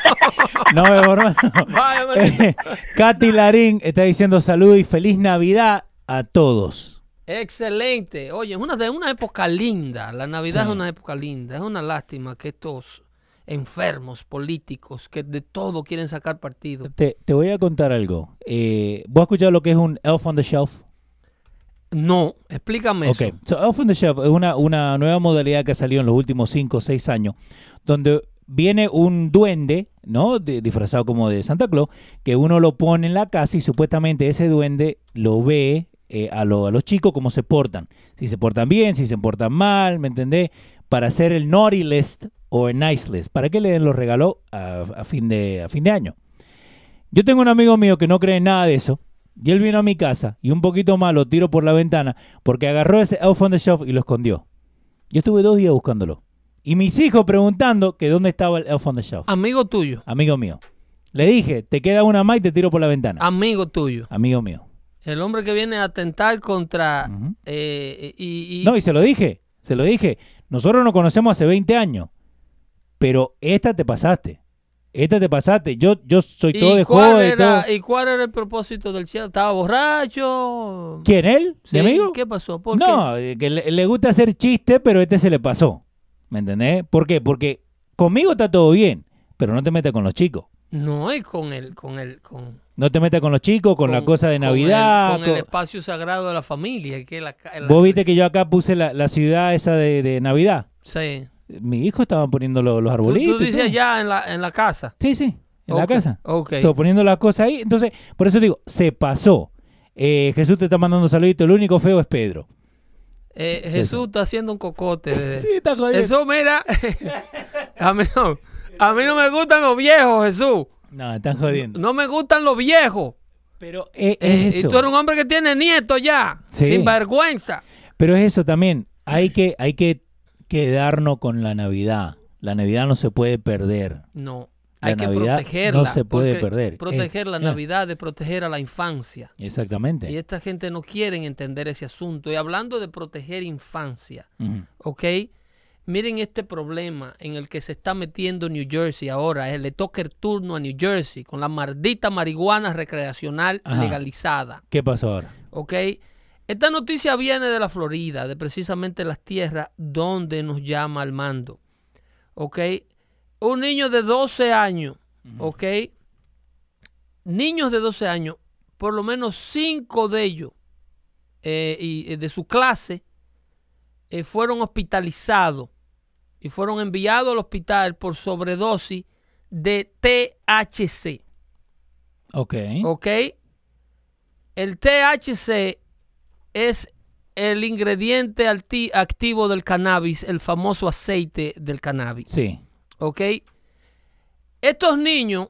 S2: No, hermano. [laughs] [laughs] Katy Larín está diciendo salud y feliz Navidad a todos.
S1: Excelente. Oye, es una, de una época linda. La Navidad
S2: Sí.
S1: es una época linda. Es una lástima que estos enfermos políticos que de todo quieren sacar partido.
S2: Te, te voy a contar algo. Eh, ¿Vos has escuchado lo que es un Elf on the Shelf?
S1: No, explícame
S2: Ok,
S1: eso.
S2: so Elf on the Shelf es una, una nueva modalidad que ha salido en los últimos 5 o 6 años, donde viene un duende, ¿no? De- disfrazado como de Santa Claus, que uno lo pone en la casa y supuestamente ese duende lo ve eh, a, lo- a los chicos cómo se portan. Si se portan bien, si se portan mal, ¿me entendés? Para hacer el naughty list o el nice list. ¿Para qué le den los regalos a, a fin de, a fin de año? Yo tengo un amigo mío que no cree en nada de eso. Y él vino a mi casa y un poquito más lo tiro por la ventana porque agarró ese Elf on the Shelf y lo escondió. Yo estuve dos días buscándolo. Y mis hijos preguntando que dónde estaba el Elf on the Shelf.
S1: Amigo tuyo.
S2: Amigo mío. Le dije, te queda una más y te tiro por la ventana.
S1: Amigo tuyo.
S2: Amigo mío.
S1: El hombre que viene a atentar contra... Eh, y, y-
S2: No, y se lo dije. Se lo dije. Nosotros nos conocemos hace 20 años. Pero esta te pasaste. Esta te pasaste. Yo, yo soy todo
S1: ¿y
S2: de joven. y
S1: era-
S2: todo.
S1: ¿Y cuál era el propósito del cielo? ¿Estaba borracho?
S2: ¿Quién? ¿Él?
S1: Sí,
S2: ¿Mi amigo?
S1: ¿Qué pasó? ¿Por?
S2: No, eh, que le, le gusta hacer chiste, pero este se le pasó. ¿Me entendés? ¿Por qué? Porque conmigo está todo bien, pero no te metas con los chicos.
S1: No, y con el, con el, con,
S2: No te metas con los chicos, con, la cosa de
S1: con el-
S2: Navidad.
S1: Con el,
S2: con-
S1: espacio sagrado de la familia. Que es la, ca- la-
S2: Vos viste que yo acá puse la, la ciudad esa de, de Navidad.
S1: Sí.
S2: Mi hijo estaba poniendo lo- los
S1: Tú,
S2: arbolitos.
S1: tú
S2: y
S1: dices allá en la, en la casa.
S2: Sí, sí, en la casa.
S1: Ok.
S2: So, poniendo las cosas ahí. Entonces, por eso digo, se pasó. Eh, Jesús te está mandando saluditos. El único feo es Pedro.
S1: Eh, Jesús está haciendo un cocote. [laughs] de-
S2: Sí, está jodiendo.
S1: Eso, mira. [laughs] a, mí no, a mí no me gustan los viejos, Jesús.
S2: No, están jodiendo.
S1: No me gustan los viejos.
S2: Pero es,
S1: Eh,
S2: es
S1: y
S2: eso.
S1: tú eres un hombre que tiene nietos ya.
S2: Sí.
S1: Sin vergüenza.
S2: Pero es eso también. Hay que, hay que quedarnos con la Navidad. La Navidad no se puede perder.
S1: No.
S2: La
S1: Hay que
S2: Navidad
S1: protegerla.
S2: no se puede perder.
S1: Proteger
S2: Es-
S1: la. Navidad es proteger a la infancia.
S2: Exactamente.
S1: Y esta gente no quiere entender ese asunto. Y hablando de proteger infancia. ¿ok? Miren este problema en el que se está metiendo New Jersey ahora. eh, Le toca el turno a New Jersey con la maldita marihuana recreacional
S2: Ajá.
S1: legalizada.
S2: ¿Qué pasó ahora?
S1: ¿Ok? Esta noticia viene de la Florida, de precisamente las tierras donde nos llama al mando. ¿Ok? Un niño de 12 años, ¿ok? Niños de 12 años, por lo menos 5 de ellos eh, y, eh, de su clase eh, fueron hospitalizados y fueron enviados al hospital por sobredosis de THC.
S2: Ok.
S1: ¿Ok? El THC es el ingrediente activo del cannabis, el famoso aceite del cannabis.
S2: Sí.
S1: ¿Ok? Estos niños,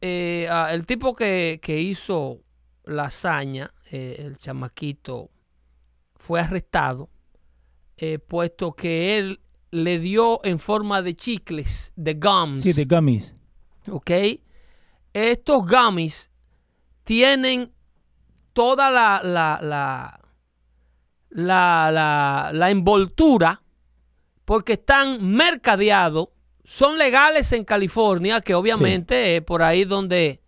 S1: eh, ah, el tipo que, que hizo la hazaña, eh, el chamaquito, fue arrestado, eh, puesto que él le dio en forma de chicles, de gums.
S2: Sí, de gummies.
S1: ¿ok? Estos gummies tienen toda la, la, la, la, la- la envoltura porque están mercadeados, son legales en California, que obviamente es por ahí donde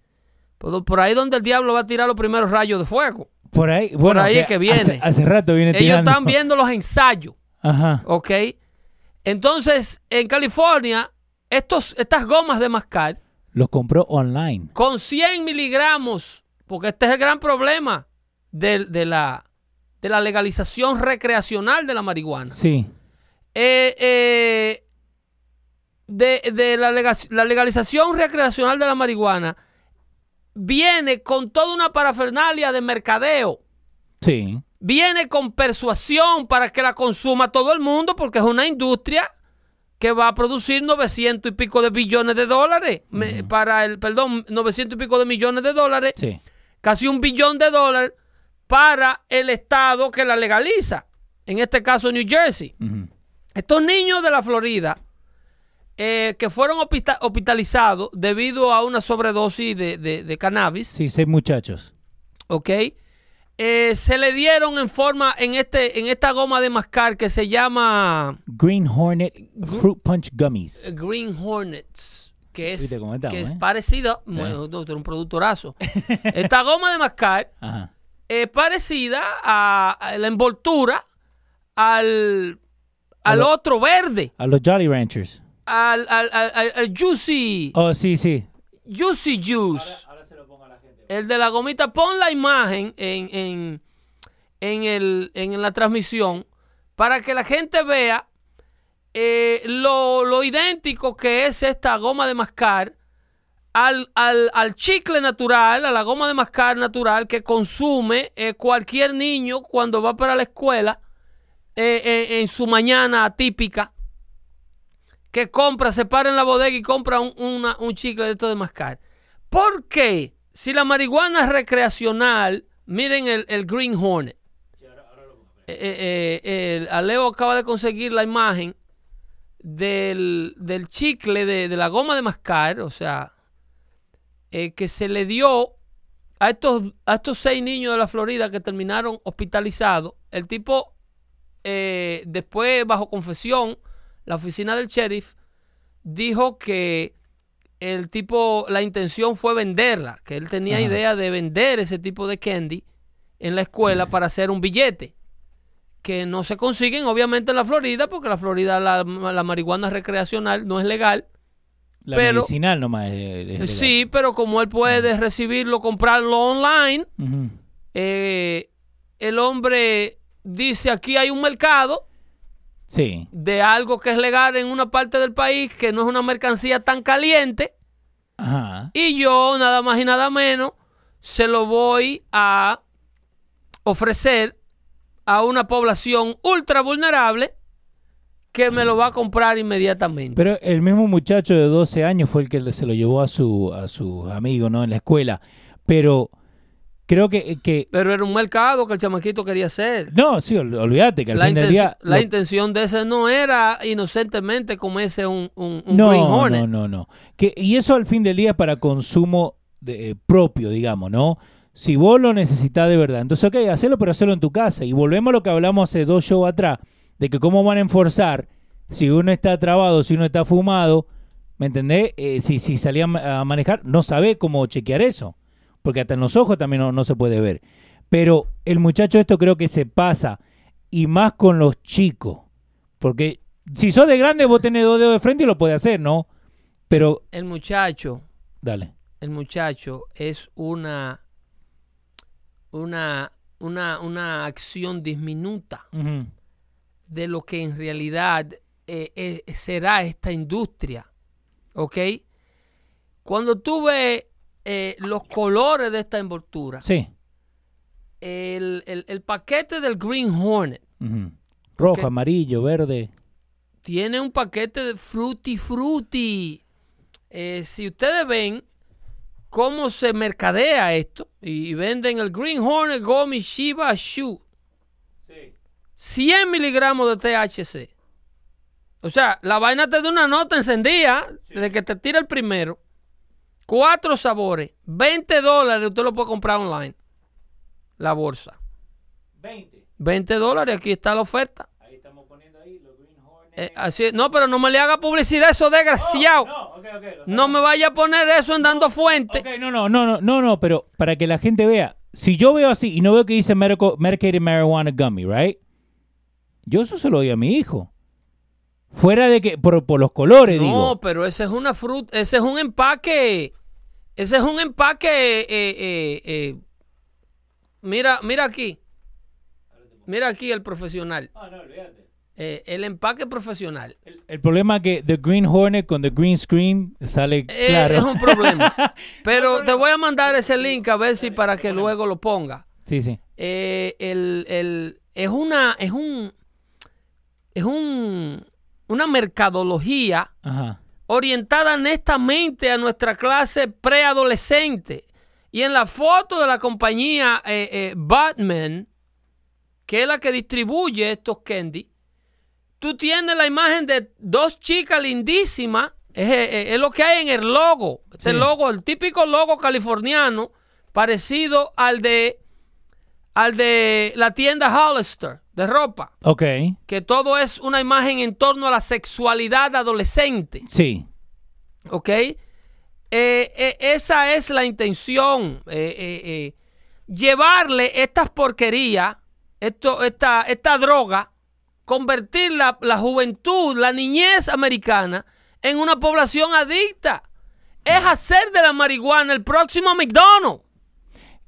S1: por ahí donde el diablo va a tirar los primeros rayos de fuego.
S2: Por ahí, bueno,
S1: ahí es que viene.
S2: Hace, hace rato viene
S1: Ellos
S2: tirando.
S1: están viendo los ensayos.
S2: Ajá.
S1: ¿Ok? Entonces, en California, estos, estas gomas de mascar
S2: Los compró online.
S1: con 100 miligramos, porque este es el gran problema de, de la, de la legalización recreacional de la marihuana.
S2: Sí.
S1: Eh, eh, de, de la, lega- la legalización recreacional de la marihuana viene con toda una parafernalia de mercadeo.
S2: Sí.
S1: Viene con persuasión para que la consuma todo el mundo porque es una industria que va a producir 900 y pico de billones de dólares. Para el, perdón, 900 y pico de millones de dólares.
S2: Sí.
S1: Casi un billón de dólares para el estado que la legaliza. En este caso, New Jersey. Estos niños de la Florida eh, que fueron hospita- hospitalizados debido a una sobredosis de, de- de cannabis,
S2: Sí, seis muchachos.
S1: ¿ok? Eh, se le dieron en forma, en, este, en esta goma de mascar que se llama
S2: Green Hornet Fruit Punch Gummies.
S1: Green Hornets, que es, que es
S2: ¿eh?
S1: parecida,
S2: Sí.
S1: bueno, tú eres un productorazo. [laughs] Esta goma de mascar es parecida a, a la envoltura al, al
S2: lo-
S1: otro verde,
S2: A los Jolly Ranchers.
S1: Al, al, al- al- al Juicy,
S2: Oh, sí, sí.
S1: Juicy Juice. El de la gomita, pon la imagen en, en, en, el, en la transmisión para que la gente vea eh, lo, lo idéntico que es esta goma de mascar al, al- al chicle natural, a la goma de mascar natural que consume eh, cualquier niño cuando va para la escuela eh, eh, en su mañana típica que compra, se para en la bodega y compra un, una- un chicle de esto de mascar. ¿Por qué? Si la marihuana es recreacional, miren el, el Green Hornet. Eh, eh, eh, Aleo acaba de conseguir la imagen del, del chicle de, de la goma de mascar, o sea, que se le dio a estos, a estos seis niños de la Florida que terminaron hospitalizados. El tipo, después, bajo confesión, la oficina del sheriff dijo que el tipo, la intención fue venderla, que él tenía
S2: Ajá.
S1: idea de vender ese tipo de candy en la escuela para hacer un billete que no se consiguen obviamente en la Florida porque la Florida la, la marihuana recreacional no es legal
S2: La
S1: Pero-
S2: medicinal nomás. es- es legal.
S1: sí pero como él puede recibirlo comprarlo online eh, el hombre dice aquí hay un mercado
S2: Sí.
S1: de algo que es legal en una parte del país que no es una mercancía tan caliente
S2: Ajá.
S1: y yo nada más y nada menos se lo voy a ofrecer a una población ultra vulnerable que me lo va a comprar inmediatamente.
S2: Pero el mismo muchacho de 12 años fue el que se lo llevó a su, a su amigo, ¿no? En la escuela. Pero creo que, que
S1: Pero era un mercado que el chamaquito quería hacer.
S2: no, sí, ol- olvídate que al
S1: La,
S2: fin del día
S1: la
S2: lo-
S1: intención de ese no era inocentemente comerse un, un, un
S2: no,
S1: Green Hornet.
S2: no, no, no. Que, y eso al fin del día es para consumo de- eh, propio, digamos, ¿no? Si vos lo necesitas de verdad. Entonces, ok, hacelo, pero hacerlo en tu casa. Y volvemos a lo que hablamos hace dos shows atrás, de que cómo van a enforzar si uno está trabado, si uno está fumado, ¿me entendés? Eh, si, si salía a manejar, no sabe cómo chequear eso. Porque hasta en los ojos también no, no se puede ver. Pero el muchacho esto creo que se pasa. Y más con los chicos. Porque si sos de grande, vos tenés dos dedos de frente y lo podés hacer, ¿no? Pero,
S1: El muchacho,
S2: dale.
S1: el muchacho es una, una, una, una acción diminuta
S2: Ujú.
S1: de lo que en realidad eh, eh, será esta industria. ¿Ok? Cuando tú ves eh, los colores de esta envoltura,
S2: Sí.
S1: el, el- el paquete del Green Hornet.
S2: Rojo, amarillo, verde.
S1: tiene un paquete de Fruity Fruity. Eh, si ustedes ven cómo se mercadea esto y venden el Green Hornet Gummy Shiba Shoe, 100 miligramos de THC. O sea, la vaina te da una nota encendida desde que te tira el primero. Cuatro sabores, 20 dólares, usted lo puede comprar online. La bolsa.
S2: 20.
S1: 20 dólares, aquí está la oferta.
S2: Ahí estamos poniendo ahí los Green Hornet.
S1: Eh, así, no, pero no me le haga publicidad eso desgraciado.
S2: no, ok, ok. lo
S1: No me vaya a poner eso en dando fuente.
S2: Ok, no, no, no, no, no, no, pero para que la gente vea, si yo veo así y no veo que dice medical, medicated marijuana gummy, right? Yo eso se lo doy a mi hijo. Fuera de que, por, por los colores,
S1: No,
S2: digo.
S1: pero ese es una fruta, ese es un empaque, ese es un empaque, eh, eh, eh, mira, mira aquí, mira aquí el profesional, Eh, el empaque profesional,
S2: El, el problema es que The Green Hornet con The Green Screen sale
S1: Eh,
S2: claro.
S1: es un problema, [laughs] pero te voy a mandar ese link a ver si para que luego lo ponga.
S2: sí, sí.
S1: Eh, el, el- es una, es un, es un, una mercadología
S2: Ajá.
S1: orientada netamente a nuestra clase preadolescente. Y en la foto de la compañía eh, eh, Batman, que es la que distribuye estos candy, tú tienes la imagen de dos chicas lindísimas. Es, eh, es lo que hay en el logo. Este
S2: Sí.
S1: logo, el típico logo californiano, parecido al de, al de la tienda Hollister de ropa.
S2: Ok.
S1: Que todo es una imagen en torno a la sexualidad adolescente.
S2: Sí.
S1: ¿Ok? Eh, eh, esa es la intención. eh, llevarle estas porquerías, esto, esta, esta droga, convertir la, la juventud, la niñez americana en una población adicta. Es hacer de la marihuana el próximo McDonald's.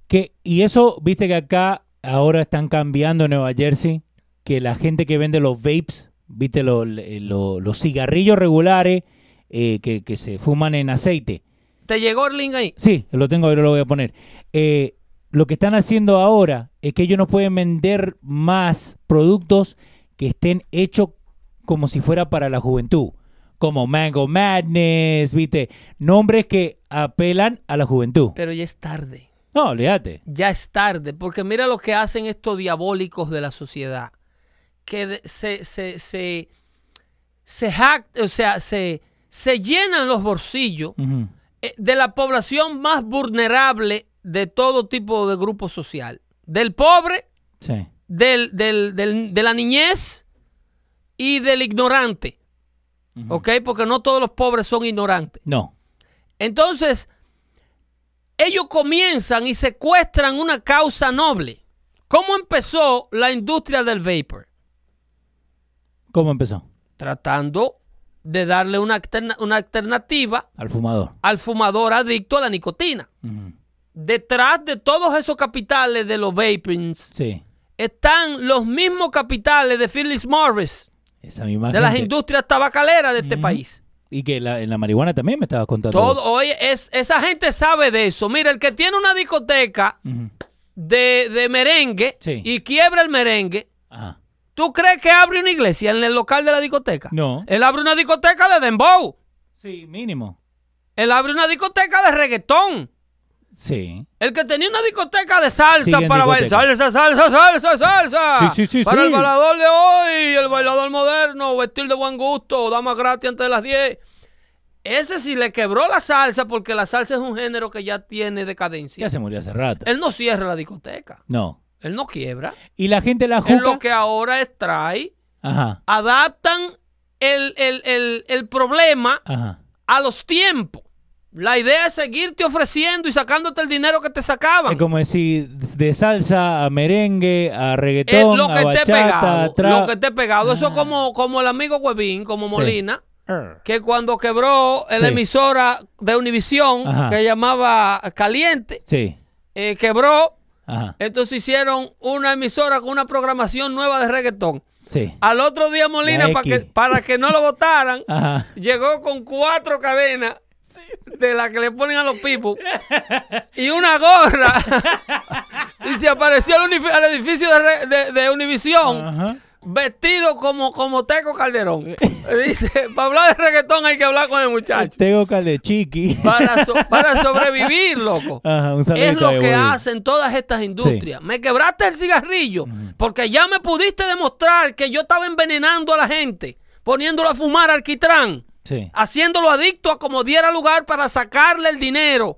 S2: Que, y eso, viste que acá ahora están cambiando en Nueva Jersey, que la gente que vende los vapes, viste lo- le- lo- los cigarrillos regulares eh, que, que se fuman en aceite.
S1: ¿Te llegó el link ahí?
S2: Sí, lo tengo, ahora lo voy a poner. Eh, lo que están haciendo ahora es que ellos no pueden vender más productos que estén hechos como si fuera para la juventud. Como Mango Madness, viste, nombres que apelan a la juventud.
S1: Pero ya es tarde.
S2: No, olvídate.
S1: ya es tarde, porque mira lo que hacen estos diabólicos de la sociedad, que se, se, se, se hack- o sea, se, se llenan los bolsillos eh, de la población más vulnerable de todo tipo de grupo social, del pobre,
S2: Sí.
S1: del, del- del- de la niñez y del ignorante, ¿ok? Porque no todos los pobres son ignorantes.
S2: No.
S1: Entonces, ellos comienzan y secuestran una causa noble. ¿Cómo empezó la industria del vapor?
S2: ¿Cómo empezó?
S1: Tratando de darle una, alterna- una alternativa
S2: Al fumador.
S1: al fumador adicto a la nicotina. Detrás de todos esos capitales de los vapings
S2: Sí.
S1: están los mismos capitales de Phyllis Morris,
S2: Esa misma
S1: de las industrias tabacaleras de este país.
S2: Y que la- en la marihuana también me estabas contando.
S1: Todo, oye, es, esa gente sabe de eso. Mira, el que tiene una discoteca de, de merengue
S2: Sí.
S1: y quiebra el merengue,
S2: Ajá.
S1: ¿tú crees que abre una iglesia en el local de la discoteca?
S2: No.
S1: Él abre una discoteca de dembow.
S2: Sí, mínimo.
S1: Él abre una discoteca de reggaetón.
S2: Sí.
S1: El que tenía una discoteca de salsa para bailar. Salsa, salsa, salsa, salsa.
S2: Sí, sí, sí,
S1: Para
S2: sí.
S1: el bailador de hoy, el bailador moderno, vestir de buen gusto, dama gratis antes de las 10. Ese sí le quebró la salsa porque la salsa es un género que ya tiene decadencia.
S2: Ya se murió hace rato.
S1: Él no cierra la discoteca.
S2: No.
S1: Él no quiebra.
S2: Y la gente la
S1: Él
S2: juca.
S1: lo que ahora extrae,
S2: Ajá.
S1: adaptan el, el- el- el problema
S2: Ajá.
S1: a los tiempos. La idea es seguirte ofreciendo y sacándote el dinero que te sacaban.
S2: Es como decir, de salsa a merengue, a
S1: Es
S2: reggaetón,
S1: lo que
S2: a
S1: esté
S2: bachata,
S1: pegado.
S2: trap.
S1: Lo que esté pegado. Eso como, como el amigo Huevín, como Molina,
S2: Arr.
S1: que cuando quebró la
S2: Sí.
S1: emisora de Univisión, que llamaba Caliente,
S2: Sí.
S1: eh, quebró.
S2: Ajá.
S1: Entonces hicieron una emisora con una programación nueva de reggaetón.
S2: Sí.
S1: Al otro día Molina, para que, para que no lo votaran, llegó con cuatro cadenas de las que le ponen a los pipos y una gorra y se apareció al, edificio de, de, de Univisión vestido como, como Teco Calderón. Dice, para hablar de reggaetón hay que hablar con el muchacho.
S2: De chiqui.
S1: Para, so- para [laughs] sobrevivir, loco. Es lo que hacen todas estas industrias. Me quebraste el cigarrillo porque ya me pudiste demostrar que yo estaba envenenando a la gente, poniéndolo a fumar alquitrán,
S2: Sí.
S1: haciéndolo adicto a como diera lugar para sacarle el dinero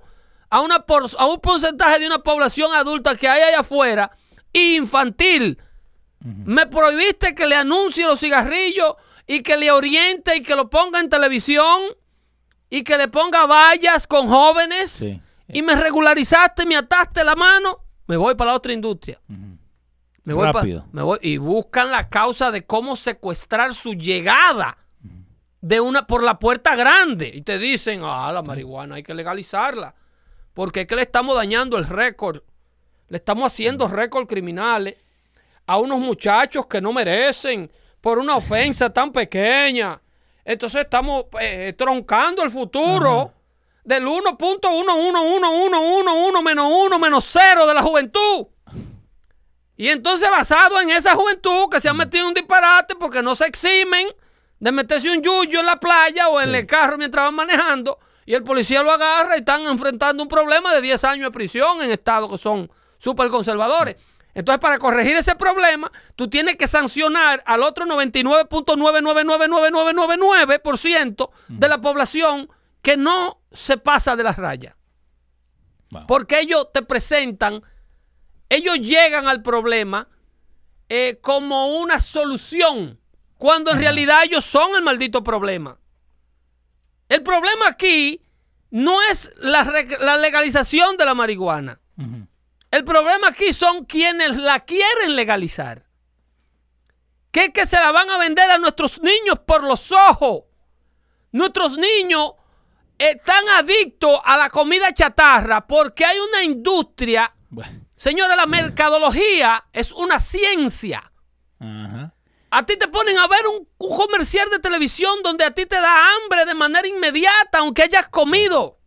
S1: a, una por- a un porcentaje de una población adulta que hay allá afuera, infantil. Me prohibiste que le anuncie los cigarrillos y que le oriente y que lo ponga en televisión y que le ponga vallas con jóvenes
S2: Sí.
S1: y me regularizaste, me ataste la mano, me voy para la otra industria. Me voy pa-
S2: Rápido.
S1: me voy- y buscan la causa de cómo secuestrar su llegada de una por la puerta grande y te dicen, "Ah, la marihuana hay que legalizarla." Porque es que le estamos dañando el récord. Le estamos haciendo récord criminales a unos muchachos que no merecen por una ofensa tan pequeña. Entonces estamos eh, troncando el futuro del 1.1111111 menos 1 menos 0 de la juventud. Y entonces basado en esa juventud que se ha metido en un disparate porque no se eximen de meterse un yuyo en la playa o en el carro mientras van manejando y el policía lo agarra y están enfrentando un problema de 10 años de prisión en estados que son súper conservadores. Entonces, para corregir ese problema, tú tienes que sancionar al otro 99.9999999% de la población que no se pasa de las rayas.
S2: Wow.
S1: Porque ellos te presentan, ellos llegan al problema eh, como una solución, cuando en realidad ellos son el maldito problema. El problema aquí no es la, legalización de la marihuana. El problema aquí son quienes la quieren legalizar. Que es que se la van a vender a nuestros niños por los ojos. Nuestros niños están adictos a la comida chatarra porque hay una industria.
S2: Bueno.
S1: Señora, la mercadología es una ciencia.
S2: Ajá.
S1: A ti te ponen a ver un, un comercial de televisión donde a ti te da hambre de manera inmediata, aunque hayas comido.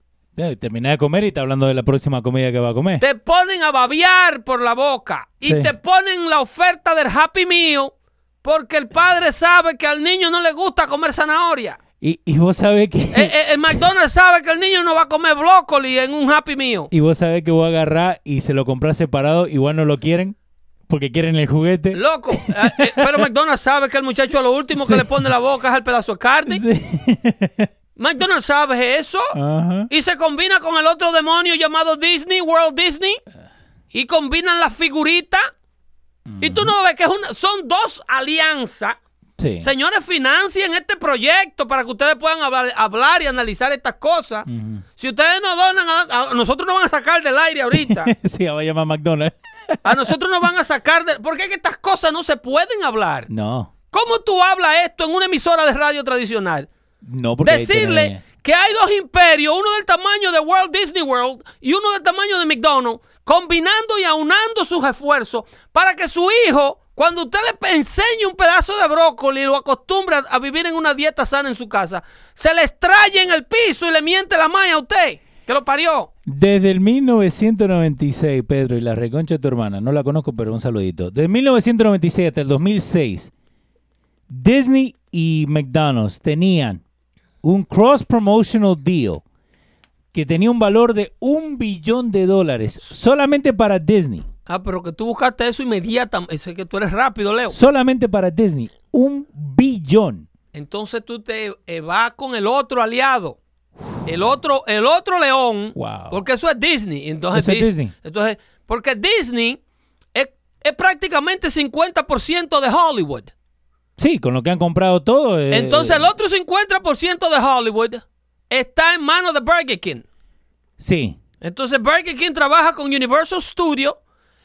S2: Terminé de comer y está hablando de la próxima comida que va a comer.
S1: te ponen a babear por la boca y
S2: Sí.
S1: te ponen la oferta del Happy Meal porque el padre sabe que al niño no le gusta comer zanahoria.
S2: Y, y vos sabés que...
S1: Eh, eh, el McDonald's sabe que el niño no va a comer brócoli en un Happy Meal. [laughs]
S2: Y vos sabés que voy a agarrar y se lo compras separado, igual no lo quieren, porque quieren el juguete.
S1: Loco, eh, eh, pero McDonald's sabe que el muchacho a lo último que le pone la boca es el pedazo de carne.
S2: Sí. [laughs]
S1: McDonald's sabe eso
S2: Ajá.
S1: y se combina con el otro demonio llamado Disney, World Disney, y combinan las figuritas. Y tú no ves que es una, son dos alianzas
S2: Sí.
S1: Señores, financien este proyecto para que ustedes puedan hablar, hablar y analizar estas cosas. Si ustedes nos donan, a, a nosotros nos van a sacar del aire ahorita. [laughs]
S2: sí, va a llamar McDonald's.
S1: A nosotros nos van a sacar del... Porque es que estas cosas no se pueden hablar.
S2: No,
S1: ¿Cómo tú hablas esto en una emisora de radio tradicional?
S2: no, porque ahí
S1: Decirle que hay dos imperios, uno del tamaño de Walt Disney World y uno del tamaño de McDonald's, combinando y aunando sus esfuerzos para que su hijo, cuando usted le enseñe un pedazo de brócoli y lo acostumbre a, vivir en una dieta sana en su casa, se le extraye en el piso y le miente la maya a usted, que lo parió.
S2: Desde el 1996, Pedro, y la reconcha de tu hermana, no la conozco, pero un saludito. Desde 1996 hasta el 2006, Disney y McDonald's tenían un cross promotional deal que tenía un valor de un billón de dólares solamente para Disney.
S1: Ah, pero que tú buscaste eso inmediatamente. Eso es que tú eres rápido, Leo.
S2: Solamente para Disney. Un billón.
S1: Entonces tú te eh, vas con el otro aliado. El otro, el otro león.
S2: Wow.
S1: Porque eso es Disney. Entonces,
S2: Eso es
S1: Dis-
S2: Disney.
S1: Entonces, porque Disney es, es prácticamente 50% de Hollywood.
S2: Sí, con lo que han comprado todo. eh,
S1: Entonces, el otro 50% de Hollywood está en manos de Burger King.
S2: Sí.
S1: Entonces, Burger King trabaja con Universal Studios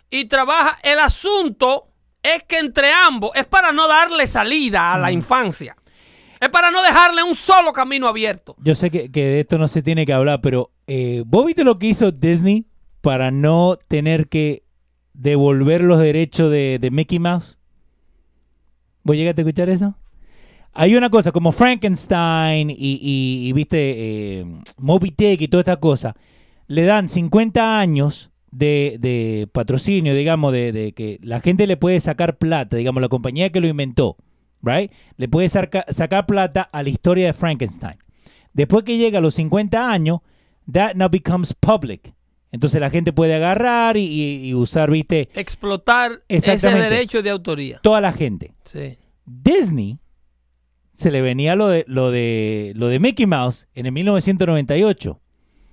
S1: y trabaja. El asunto es que entre ambos es para no darle salida a la infancia. Es para no dejarle un solo camino abierto.
S2: Yo sé que, que de esto no se tiene que hablar, pero eh, ¿vos viste lo que hizo Disney para no tener que devolver los derechos de, de Mickey Mouse? ¿Vos llegaste a escuchar eso? Hay una cosa como Frankenstein y, viste, eh, Moby Dick y toda esta cosa. Le dan 50 años de, de patrocinio, digamos, de que la gente le puede sacar plata, digamos, la compañía que lo inventó, right? Le puede saca- sacar plata a la historia de Frankenstein. Después que llega a los 50 años, that now becomes public. Entonces la gente puede agarrar y, y- y usar, viste,
S1: Explotar ese derecho de autoría.
S2: toda la gente.
S1: Sí.
S2: Disney se le venía lo de, lo de, lo de Mickey Mouse en el 1998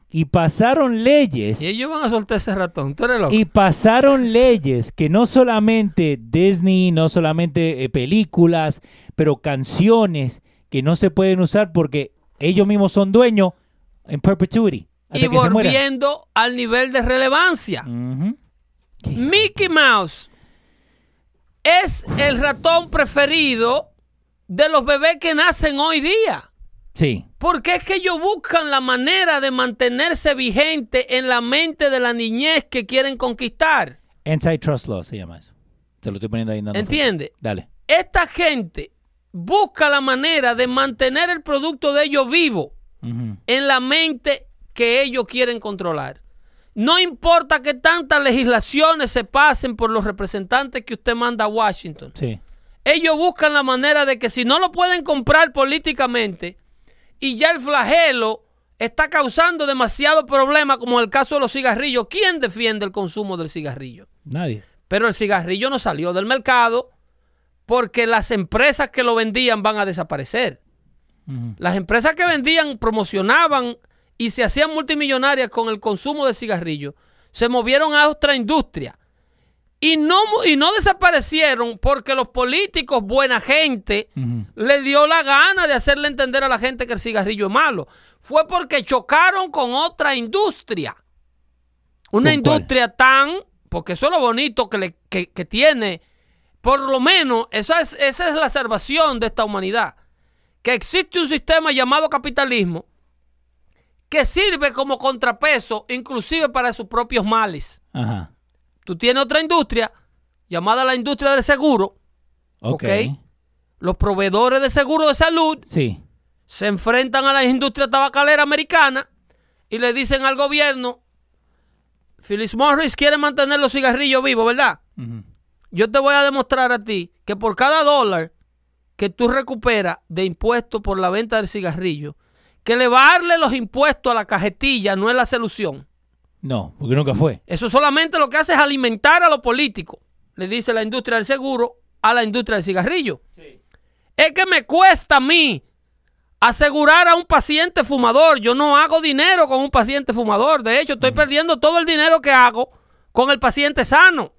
S2: y pasaron leyes
S1: Y ellos van a soltar ese ratón. Tú eres loco.
S2: y pasaron leyes que no solamente Disney, no solamente eh, películas, pero canciones que no se pueden usar porque ellos mismos son dueños en perpetuity. Hasta
S1: Y
S2: que se
S1: volviendo al nivel de relevancia. Mickey Mouse es el ratón preferido de los bebés que nacen hoy día.
S2: Sí,
S1: Porque es que ellos buscan la manera de mantenerse vigente en la mente de la niñez que quieren conquistar.
S2: antitrust law se llama eso. Te lo estoy poniendo ahí.
S1: ¿Entiende?
S2: Dale.
S1: Esta gente busca la manera de mantener el producto de ellos vivo en la mente que ellos quieren controlar. No importa que tantas legislaciones se pasen por los representantes que usted manda a Washington.
S2: Sí.
S1: Ellos buscan la manera de que si no lo pueden comprar políticamente y ya el flagelo está causando demasiado problema, como en el caso de los cigarrillos, ¿quién defiende el consumo del cigarrillo?
S2: Nadie.
S1: Pero el cigarrillo no salió del mercado porque las empresas que lo vendían van a desaparecer. Las empresas que vendían, promocionaban y se hacían multimillonarias con el consumo de cigarrillos, se movieron a otra industria. Y no, y no desaparecieron porque los políticos, buena gente, le dio la gana de hacerle entender a la gente que el cigarrillo es malo. Fue porque chocaron con otra industria. Una industria tan, porque eso es lo bonito que, le- que- que tiene, por lo menos, esa es, esa es la salvación de esta humanidad. Que existe un sistema llamado capitalismo que sirve como contrapeso, inclusive para sus propios males.
S2: Ajá.
S1: Tú tienes otra industria llamada la industria del seguro.
S2: Ok.
S1: Los proveedores de seguro de salud
S2: Sí.
S1: se enfrentan a la industria tabacalera americana y le dicen al gobierno, Phyllis Morris quiere mantener los cigarrillos vivos, ¿verdad? Yo te voy a demostrar a ti que por cada dólar que tú recuperas de impuestos por la venta del cigarrillo, que elevarle los impuestos a la cajetilla no es la solución.
S2: No, porque nunca fue.
S1: Eso solamente lo que hace es alimentar a los políticos, le dice la industria del seguro a la industria del cigarrillo. Es que me cuesta a mí asegurar a un paciente fumador. Yo no hago dinero con un paciente fumador. De hecho, estoy perdiendo todo el dinero que hago con el paciente sano.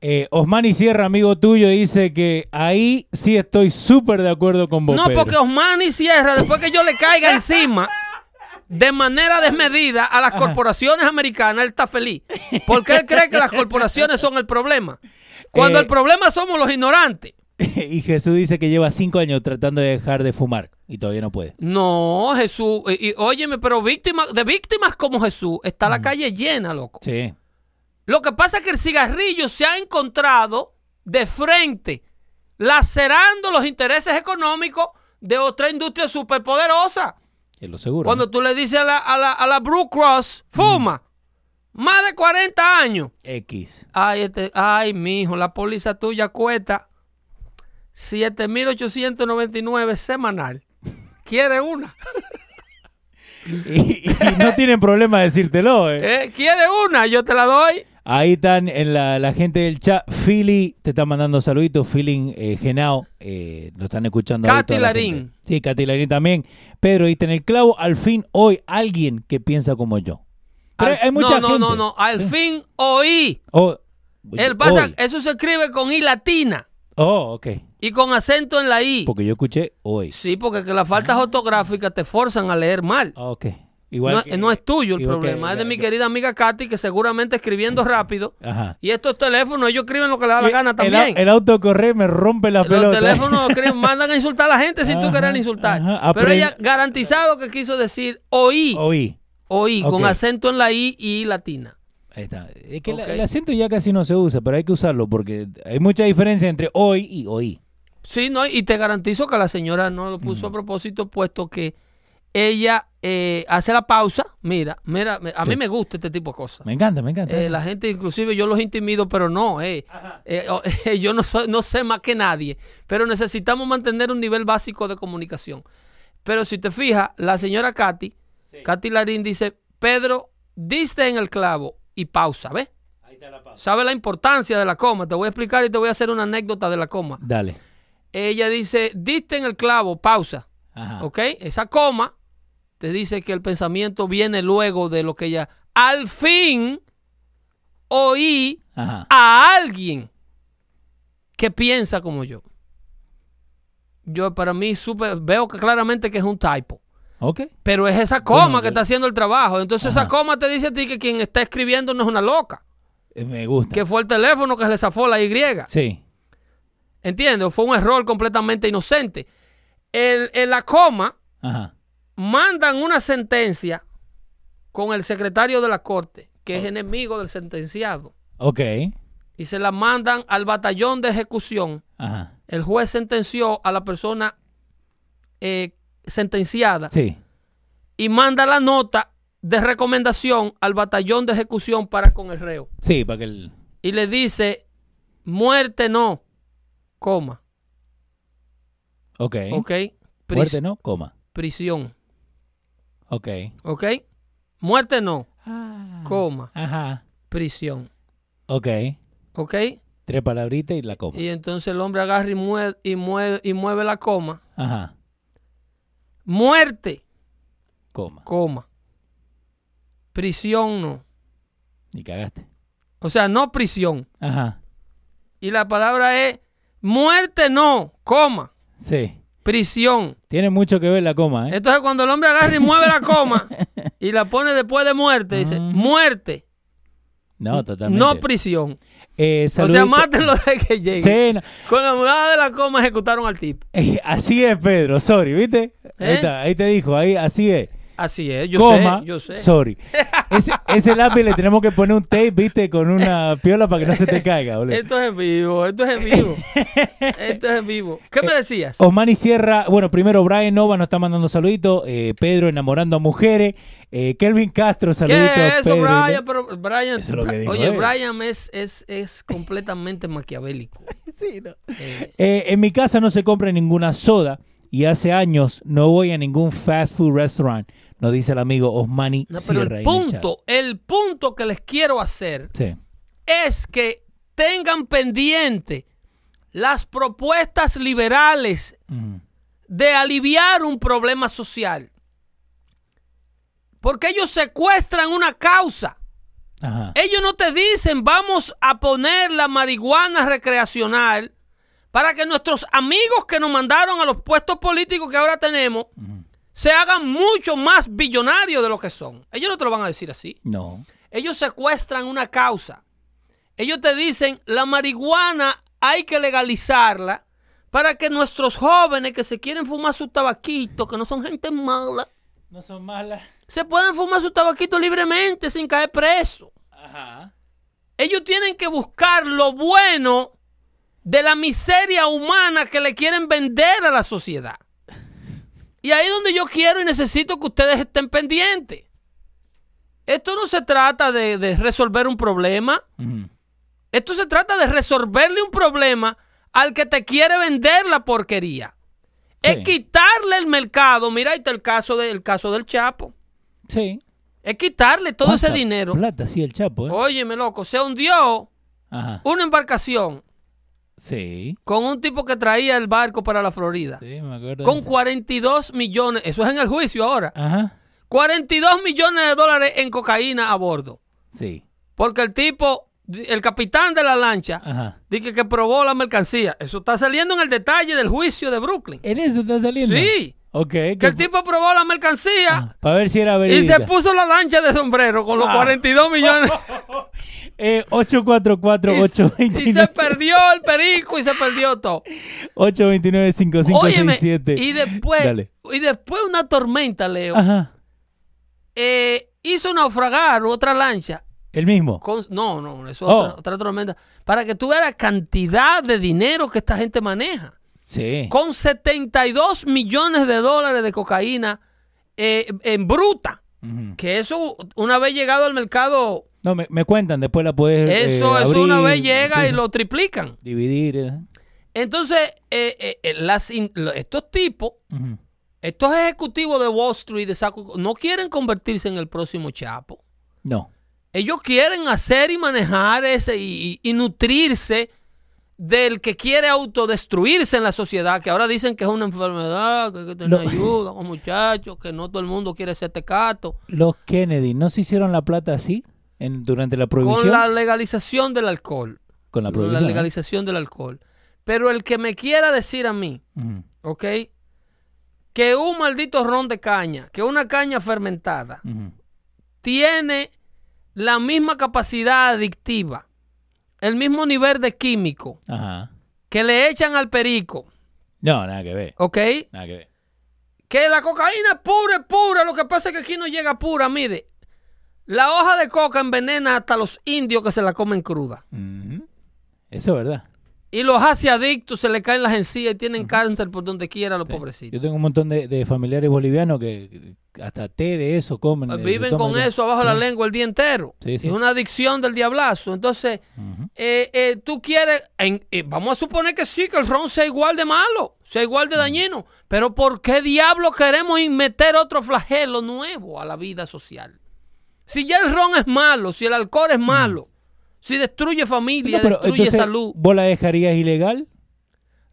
S2: Eh, Osmani Sierra, amigo tuyo, dice que ahí sí estoy súper de acuerdo con vos.
S1: No,
S2: Pedro.
S1: porque Osmani Sierra, después que yo le caiga [laughs] encima de manera desmedida a las corporaciones americanas, él está feliz. Porque él cree que las corporaciones son el problema. Cuando
S2: Eh,
S1: el problema somos los ignorantes. [laughs]
S2: y Jesús dice que lleva cinco años tratando de dejar de fumar y todavía no puede.
S1: No, Jesús, y, y óyeme, pero víctimas, de víctimas como Jesús, está la calle llena, loco.
S2: Sí.
S1: Lo que pasa es que el cigarrillo se ha encontrado de frente, lacerando los intereses económicos de otra industria superpoderosa.
S2: Lo seguro.
S1: Cuando
S2: ¿no?
S1: tú le dices a la, a la, a la Blue Cross, fuma, más de 40 años.
S2: X.
S1: Ay, este, ay, mijo, la póliza tuya cuesta 7.899 semanal. [laughs] ¿Quiere una?
S2: Y, y no tienen problema de decírtelo. eh.
S1: ¿Eh? ¿Quiere una? Yo te la doy.
S2: Ahí están en la, la gente del chat. Philly te está mandando saluditos. Feeling eh, Genao. eh, lo están escuchando.
S1: Katy
S2: la
S1: Larín.
S2: gente. Sí, Katy Larín también. Pedro, ahí en el clavo. Al fin, hoy, alguien que piensa como yo. Pero
S1: Al-
S2: hay mucha
S1: no,
S2: gente.
S1: no, no, no. Al fin oí.
S2: Oh,
S1: El pasa-
S2: hoy.
S1: eso se escribe con I latina
S2: Oh, ok.
S1: y con acento en la I.
S2: Porque yo escuché hoy.
S1: Sí, porque que las faltas ortográficas te forzan a leer mal.
S2: Ah, ok. Igual
S1: No,
S2: que-
S1: no es tuyo el
S2: que-
S1: problema, es de mi querida amiga Katy, que seguramente escribiendo rápido.
S2: Ajá.
S1: Y estos teléfonos, ellos escriben lo que le da la gana
S2: el,
S1: también.
S2: el autocorrer me rompe la
S1: Los
S2: pelota.
S1: teléfonos [laughs] escriben- mandan a insultar a la gente sin tú querer insultar.
S2: ajá.
S1: Pero ella garantizado que quiso decir oí,
S2: Oí.
S1: oí, con acento en la I y I latina.
S2: Ahí está. Es que la- el acento ya casi no se usa, pero hay que usarlo porque hay mucha diferencia entre hoy y oí.
S1: Sí, no, y te garantizo que la señora no lo puso a propósito, puesto que ella eh, hace la pausa. Mira, mira, a mí me gusta este tipo de cosas.
S2: Me encanta, me encanta.
S1: Eh, la gente, inclusive yo los intimido, pero no, eh, eh, oh, [laughs] eh, yo no, soy- no sé más que nadie, pero necesitamos mantener un nivel básico de comunicación. Pero si te fijas, la señora Katy, Katy Larín dice, Pedro, diste en el clavo y pausa, ¿ves? ¿Sabe la importancia de la coma? Te voy a explicar y te voy a hacer una anécdota de la coma.
S2: Dale.
S1: Ella dice, diste en el clavo, pausa.
S2: Ajá.
S1: ¿Ok? Esa coma te dice que el pensamiento viene luego de lo que ella. Al fin oí
S2: Ajá.
S1: a alguien que piensa como yo. Yo, para mí, supe- veo que claramente que es un typo.
S2: Ok.
S1: Pero es esa coma
S2: Bueno,
S1: que
S2: yo-
S1: está haciendo el trabajo. Entonces, esa coma te dice a ti que quien está escribiendo no es una loca.
S2: Eh, Me gusta.
S1: Que fue el teléfono que le zafó la Y.
S2: Sí.
S1: ¿Entiendes? Fue un error completamente inocente. El, la coma,
S2: Ajá.
S1: Mandan una sentencia con el secretario de la corte, que es enemigo del sentenciado,
S2: Ok.
S1: y se la mandan al batallón de ejecución.
S2: Ajá.
S1: El juez sentenció a la persona eh, sentenciada
S2: Sí.
S1: y manda la nota de recomendación al batallón de ejecución para con el reo.
S2: Sí, para que el...
S1: Y le dice, muerte no, coma,
S2: Ok.
S1: ¿ok? Pris-
S2: Muerte no, coma.
S1: Prisión,
S2: Ok.
S1: ¿ok? Muerte no,
S2: Ah.
S1: coma,
S2: Ajá.
S1: prisión,
S2: Ok.
S1: ¿ok?
S2: Tres palabritas y la coma.
S1: Y entonces el hombre agarra y mueve, y mueve, y mueve la coma.
S2: Ajá.
S1: Muerte,
S2: Coma.
S1: coma. Prisión no.
S2: Y cagaste.
S1: O sea, no prisión.
S2: Ajá.
S1: Y la palabra es muerte no, coma.
S2: Sí.
S1: Prisión.
S2: Tiene mucho que ver la coma, ¿eh?
S1: Entonces cuando el hombre agarra y mueve la coma [laughs] y la pone después de muerte, dice muerte,
S2: No, totalmente.
S1: no prisión.
S2: Eh,
S1: O sea, mátenlo de que llegue.
S2: Sí, no.
S1: Con la mudada de la coma ejecutaron al tipo.
S2: Eh, así es, Pedro. Sorry, ¿viste? Ahí,
S1: ¿Eh?
S2: está, ahí te dijo, ahí, así es.
S1: Así es, yo
S2: coma,
S1: sé, yo sé.
S2: sorry. [laughs] Ese, ese lápiz le tenemos que poner un tape, ¿viste? Con una piola para que no se te caiga, boludo.
S1: Esto es en vivo, esto es en vivo. [laughs] esto es en vivo. ¿Qué me decías?
S2: Osmani Sierra, bueno, primero Brian Nova nos está mandando saluditos, eh, Pedro enamorando a mujeres, eh, Kelvin Castro, saluditos.
S1: ¿Qué es eso,
S2: Pedro.
S1: Brian? Pero Brian,
S2: Eso es lo que dijo
S1: oye,
S2: él.
S1: Brian es, es, es completamente maquiavélico. [laughs]
S2: Sí, no.
S1: Eh,
S2: Eh, en mi casa no se compra ninguna soda y hace años no voy a ningún fast food restaurant, nos dice el amigo Osmani
S1: no, pero
S2: Sierra.
S1: el punto, el punto que les quiero hacer
S2: Sí.
S1: es que tengan pendiente las propuestas liberales de aliviar un problema social. Porque ellos secuestran una causa.
S2: Ajá.
S1: Ellos no te dicen vamos a poner la marihuana recreacional para que nuestros amigos que nos mandaron a los puestos políticos que ahora tenemos se hagan mucho más billonarios de lo que son. Ellos no te lo van a decir así.
S2: No.
S1: Ellos secuestran una causa. Ellos te dicen la marihuana hay que legalizarla para que nuestros jóvenes que se quieren fumar su tabaquito, que no son gente mala,
S2: No son malas.
S1: se puedan fumar su tabaquito libremente sin caer preso.
S2: Ajá.
S1: Ellos tienen que buscar lo bueno de la miseria humana que le quieren vender a la sociedad. Y ahí es donde yo quiero y necesito que ustedes estén pendientes. Esto no se trata de, de resolver un problema. Esto se trata de resolverle un problema al que te quiere vender la porquería.
S2: Sí.
S1: Es quitarle el mercado. Mira, ahí está el caso, de- el caso del Chapo.
S2: Sí.
S1: Es quitarle todo ese
S2: ¿Cuánta
S1: dinero.
S2: Plata, sí, el Chapo, ¿eh?
S1: Óyeme, loco, se hundió
S2: Ajá.
S1: una embarcación
S2: Sí.
S1: con un tipo que traía el barco para la Florida.
S2: Sí, me acuerdo.
S1: Con
S2: eso.
S1: 42 millones, eso es en el juicio ahora.
S2: Ajá.
S1: 42 millones de dólares en cocaína a bordo.
S2: Sí.
S1: Porque el tipo, el capitán de la lancha,
S2: Ajá.
S1: dice que probó la mercancía. Eso está saliendo en el detalle del juicio de Brooklyn.
S2: ¿En eso está saliendo?
S1: Sí. Que el tipo probó la mercancía
S2: Para ver si era
S1: y
S2: verídica.
S1: se puso la lancha de sombrero con los
S2: Ah.
S1: 42 millones. [laughs]
S2: Eh, 844
S1: y, y se
S2: 829
S1: perdió el perico y se perdió todo.
S2: 829
S1: Óyeme,
S2: 5567
S1: y después,
S2: Dale.
S1: y después una tormenta, Leo,
S2: Ajá.
S1: eh, hizo naufragar otra lancha.
S2: El mismo.
S1: con- no, no, eso es
S2: Oh.
S1: otra, otra tormenta. Para que tú veas la cantidad de dinero que esta gente maneja.
S2: Sí.
S1: Con 72 millones de dólares de cocaína eh, en bruta. Que eso, una vez llegado al mercado,
S2: No, me, me cuentan, después la puedes eh,
S1: eso, eso una vez llega
S2: sí,
S1: y lo triplican.
S2: Dividir. eh.
S1: Entonces, eh, las estos tipos, estos ejecutivos de Wall Street, de saco, no quieren convertirse en el próximo Chapo.
S2: No.
S1: Ellos quieren hacer y manejar ese y, y- y nutrirse del que quiere autodestruirse en la sociedad, que ahora dicen que es una enfermedad, que hay que tener ayuda con muchachos, que no todo el mundo quiere ser tecato.
S2: Los Kennedy, ¿no se hicieron la plata así en, durante la
S1: Con
S2: prohibición?
S1: la legalización del alcohol.
S2: Con la
S1: La
S2: prohibición. ¿eh?
S1: legalización del alcohol. Pero el que me quiera decir a mí,
S2: Ujú.
S1: ¿ok? Que un maldito ron de caña, que una caña fermentada,
S2: Ujú.
S1: tiene la misma capacidad adictiva, el mismo nivel de químico
S2: Ajá.
S1: que le echan al perico,
S2: No, nada que ver.
S1: ¿ok?
S2: Nada que ver.
S1: Que la cocaína es pura, es pura. Lo que pasa es que aquí no llega pura. Mire, la hoja de coca envenena hasta los indios que se la comen cruda.
S2: Eso es verdad.
S1: Y los hace adictos, se le caen las encías y tienen cáncer por donde quiera los pobrecitos.
S2: Yo tengo un montón de, de familiares bolivianos que hasta té de eso comen. eh,
S1: Viven con
S2: ya.
S1: eso abajo de la lengua el día entero.
S2: Sí, sí.
S1: Es una adicción del diablazo. Entonces, eh, eh, tú quieres, en- vamos a suponer que sí, que el ron sea igual de malo, sea igual de dañino, pero ¿por qué diablo queremos meter otro flagelo nuevo a la vida social? Si ya el ron es malo, si el alcohol es malo, si destruye familia,
S2: No, pero
S1: destruye
S2: entonces,
S1: salud,
S2: ¿Vos la dejarías ilegal?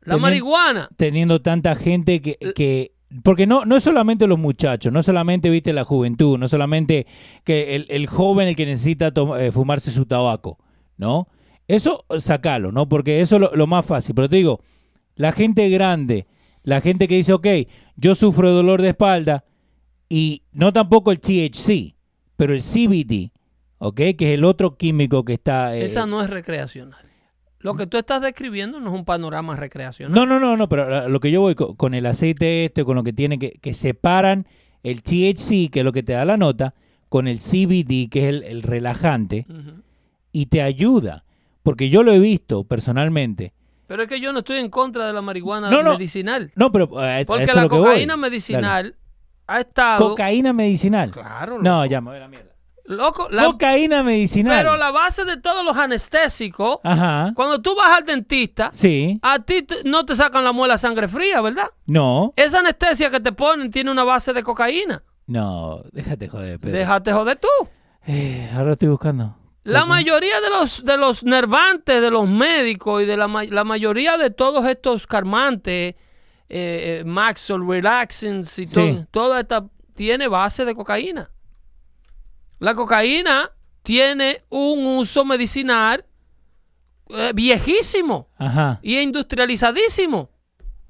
S1: la marihuana,
S2: Teniendo tanta gente que... que porque no, no es solamente los muchachos, no solamente, viste, la juventud, no solamente que el, el joven el que necesita eh, fumarse su tabaco, ¿no? Eso, sacalo, ¿no? Porque eso es lo, lo más fácil. Pero te digo, la gente grande, la gente que dice, ok, yo sufro dolor de espalda y no tampoco el THC, pero el CBD, ¿ok? Que es el otro químico que está... eh,
S1: esa no es recreacional. Lo que tú estás describiendo no es un panorama recreacional.
S2: No, no, no, no, pero a lo que yo voy co- con, el aceite este, con lo que tiene que, que separan el THC, que es lo que te da la nota, con el CBD, que es el, el relajante, y te ayuda. Porque yo lo he visto personalmente.
S1: Pero es que yo no estoy en contra de la marihuana
S2: No, no.
S1: medicinal.
S2: No, pero
S1: Porque
S2: eso es
S1: la
S2: lo que voy.
S1: cocaína
S2: Dale.
S1: medicinal ha estado.
S2: Cocaína medicinal.
S1: Claro,
S2: No, ya me voy a la mierda.
S1: Loco, la-
S2: Cocaína medicinal.
S1: pero la base de todos los anestésicos,
S2: Ajá.
S1: cuando tú vas al dentista,
S2: Sí.
S1: a ti no te sacan la muela sangre fría, ¿verdad?
S2: No.
S1: Esa anestesia que te ponen tiene una base de cocaína.
S2: No. Déjate joder, Pedro.
S1: Déjate joder tú.
S2: Eh, ahora estoy buscando.
S1: La mayoría de los, de los nervantes, de los médicos y de la, la mayoría de todos estos calmantes, eh, eh, Maxwell, Relaxants y
S2: Sí.
S1: todo, toda esta tiene base de cocaína. La cocaína tiene un uso medicinal eh, viejísimo
S2: Ajá.
S1: y industrializadísimo.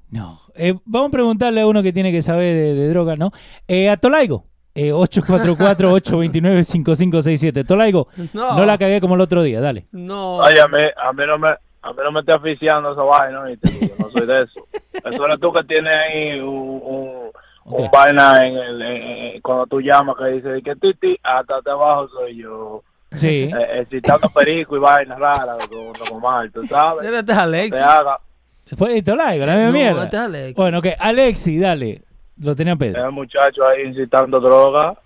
S2: No. Eh, vamos a preguntarle a uno que tiene que saber de, de droga, ¿no? Eh, a Tolaigo. Eh, 844-829-5567. Tolaigo,
S1: No.
S2: no la cagué como el otro día, dale.
S1: No.
S8: Oye, a mí, a mí no me, a mí no me está aficiando esa vaina, ¿oíste? Yo no soy de eso. [laughs] Eso eres tú que tienes ahí un, un, un vaina en el, en- en- cuando tú llamas que dice que titi, hasta abajo soy yo.
S2: Sí.
S8: Eh, excitando perico y vaina rara con, con mal, tú sabes.
S1: Este es Alexi.
S8: Te haga.
S2: Después de Tolaigo, la misma
S1: No,
S2: mierda.
S1: este.
S2: Bueno, ok. Alexi, dale. Lo tenía Pedro.
S8: El muchacho ahí incitando droga.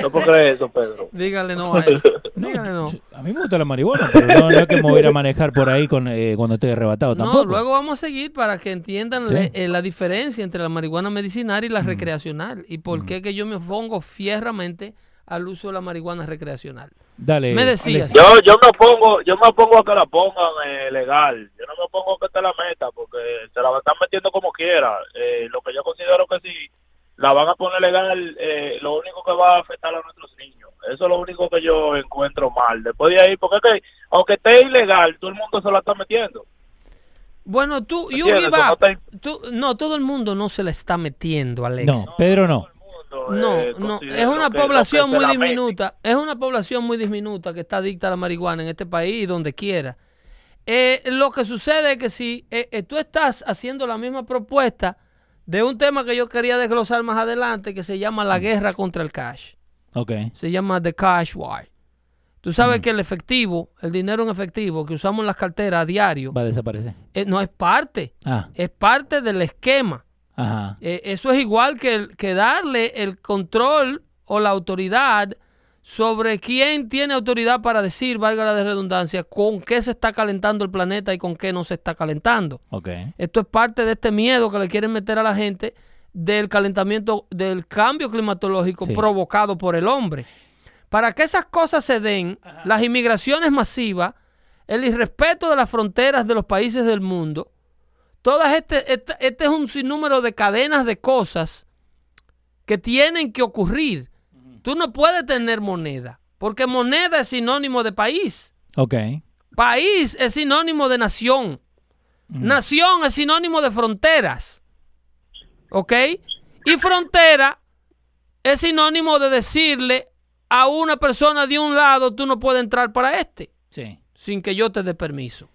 S8: ¿No puedo creer eso, Pedro? [laughs]
S1: Dígale no a [laughs] eso. Dígale no.
S2: A mí me gusta la marihuana, pero no, no es que me voy a ir a manejar por ahí con, eh, cuando estoy arrebatado tampoco.
S1: No, luego vamos a seguir para que entiendan
S2: Sí.
S1: le- eh, la diferencia entre la marihuana medicinal y
S2: Mm.
S1: la recreacional y por qué que yo me opongo fieramente al uso de la marihuana recreacional.
S2: Dale.
S1: Me decías.
S8: Yo, yo me opongo, yo me opongo a que la pongan eh, legal. Yo no me opongo a que te la meta porque se la están metiendo como quiera. Eh, lo que yo considero que si la van a poner legal, eh, lo único que va a afectar a nuestros niños. Eso es lo único que yo encuentro mal. Después de ahí, porque es que aunque esté ilegal, todo el mundo se la está metiendo.
S1: Bueno, tú, you
S8: ¿Entiendes?
S1: give
S8: No te-
S1: Tú- no, todo el mundo no se la está metiendo, Alex.
S2: No, Pedro no.
S1: No,
S8: eh,
S1: no,
S8: considero
S1: es una población muy diminuta, es una población muy diminuta que está adicta a la marihuana en este país y donde quiera. Eh, lo que sucede es que si eh, eh, tú estás haciendo la misma propuesta de un tema que yo quería desglosar más adelante que se llama la guerra contra el cash,
S2: Ok.
S1: se llama The Cash War. Tú sabes que el efectivo, el dinero en efectivo que usamos en las carteras a diario,
S2: Va a desaparecer.
S1: eh, no es parte,
S2: Ah,
S1: es parte del esquema
S2: Ajá.
S1: Eh, eso es igual que, darle el control o la autoridad sobre quién tiene autoridad para decir, valga la de redundancia, con qué se está calentando el planeta y con qué no se está calentando.
S2: Ok.
S1: Esto es parte de este miedo que le quieren meter a la gente del calentamiento, del cambio climatológico
S2: Sí.
S1: provocado por el hombre. Para que esas cosas se den, las inmigraciones masivas, el irrespeto de las fronteras de los países del mundo, todas este, este, este es un sinnúmero de cadenas de cosas que tienen que ocurrir. Tú no puedes tener moneda, porque moneda es sinónimo de país.
S2: Ok.
S1: País es sinónimo de nación. Nación es sinónimo de fronteras. ¿Ok? Y frontera es sinónimo de decirle a una persona de un lado, tú no puedes entrar para este,
S2: Sí.
S1: sin que yo te dé permiso.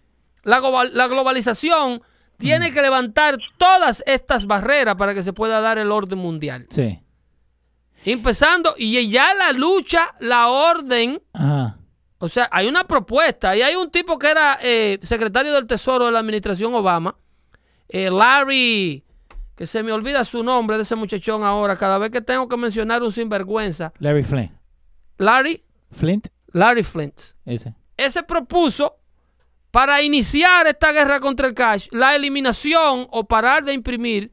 S1: La, global- la globalización tiene que levantar todas estas barreras para que se pueda dar el orden mundial.
S2: Sí.
S1: Empezando, y ya la lucha, la orden,
S2: Ajá.
S1: o sea, hay una propuesta. Y hay un tipo que era eh, secretario del Tesoro de la administración Obama, eh, Larry, que se me olvida su nombre de ese muchachón ahora, cada vez que tengo que mencionar un sinvergüenza.
S2: Larry Flint.
S1: Larry,
S2: Flint.
S1: Larry Flint.
S2: Ese.
S1: Ese propuso para iniciar esta guerra contra el cash la eliminación o parar de imprimir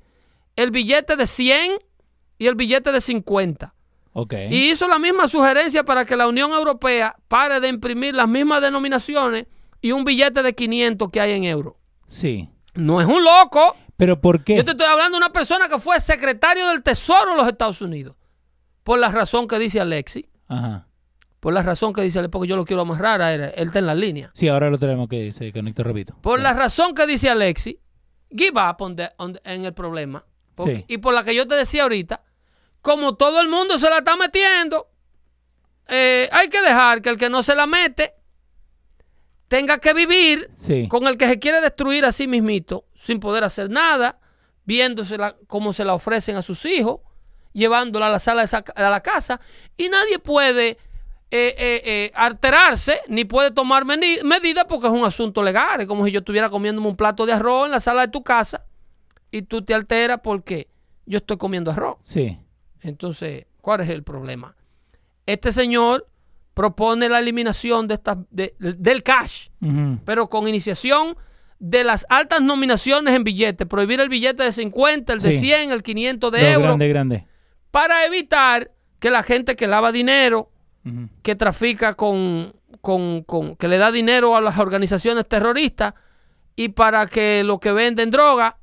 S1: el billete de 100 y el billete de 50.
S2: Ok.
S1: Y hizo la misma sugerencia para que la Unión Europea pare de imprimir las mismas denominaciones y un billete de 500 que hay en euros.
S2: Sí.
S1: No es un loco.
S2: Pero ¿por qué?
S1: Yo te estoy hablando de una persona que fue secretario del Tesoro de los Estados Unidos. Por la razón que dice Alexi.
S2: Ajá.
S1: Por la razón que dice Alexi, porque yo lo quiero amarrar a él. Él está en la línea.
S2: Sí, ahora lo tenemos que se conectó, repito.
S1: Por la razón que dice Alexi, give up on the- on the- en el problema. Porque-
S2: Sí.
S1: Y por la que yo te decía ahorita, como todo el mundo se la está metiendo, eh, hay que dejar que el que no se la mete tenga que vivir
S2: Sí.
S1: con el que se quiere destruir a sí mismito, sin poder hacer nada, viéndosela como se la ofrecen a sus hijos, llevándola a la sala de a la casa, y nadie puede eh, eh, eh, alterarse ni puede tomar medidas porque es un asunto legal. Es como si yo estuviera comiéndome un plato de arroz en la sala de tu casa y tú te alteras porque yo estoy comiendo arroz.
S2: Sí.
S1: Entonces, ¿cuál es el problema? Este señor propone la eliminación de estas de- del cash pero con iniciación de las altas nominaciones en billetes, prohibir el billete de 50, el de
S2: Sí.
S1: 100, el 500 de
S2: Lo
S1: euros,
S2: grande, grande.
S1: para evitar que la gente que lava dinero, Que trafica con, con, con- que le da dinero a las organizaciones terroristas y para que lo que venden droga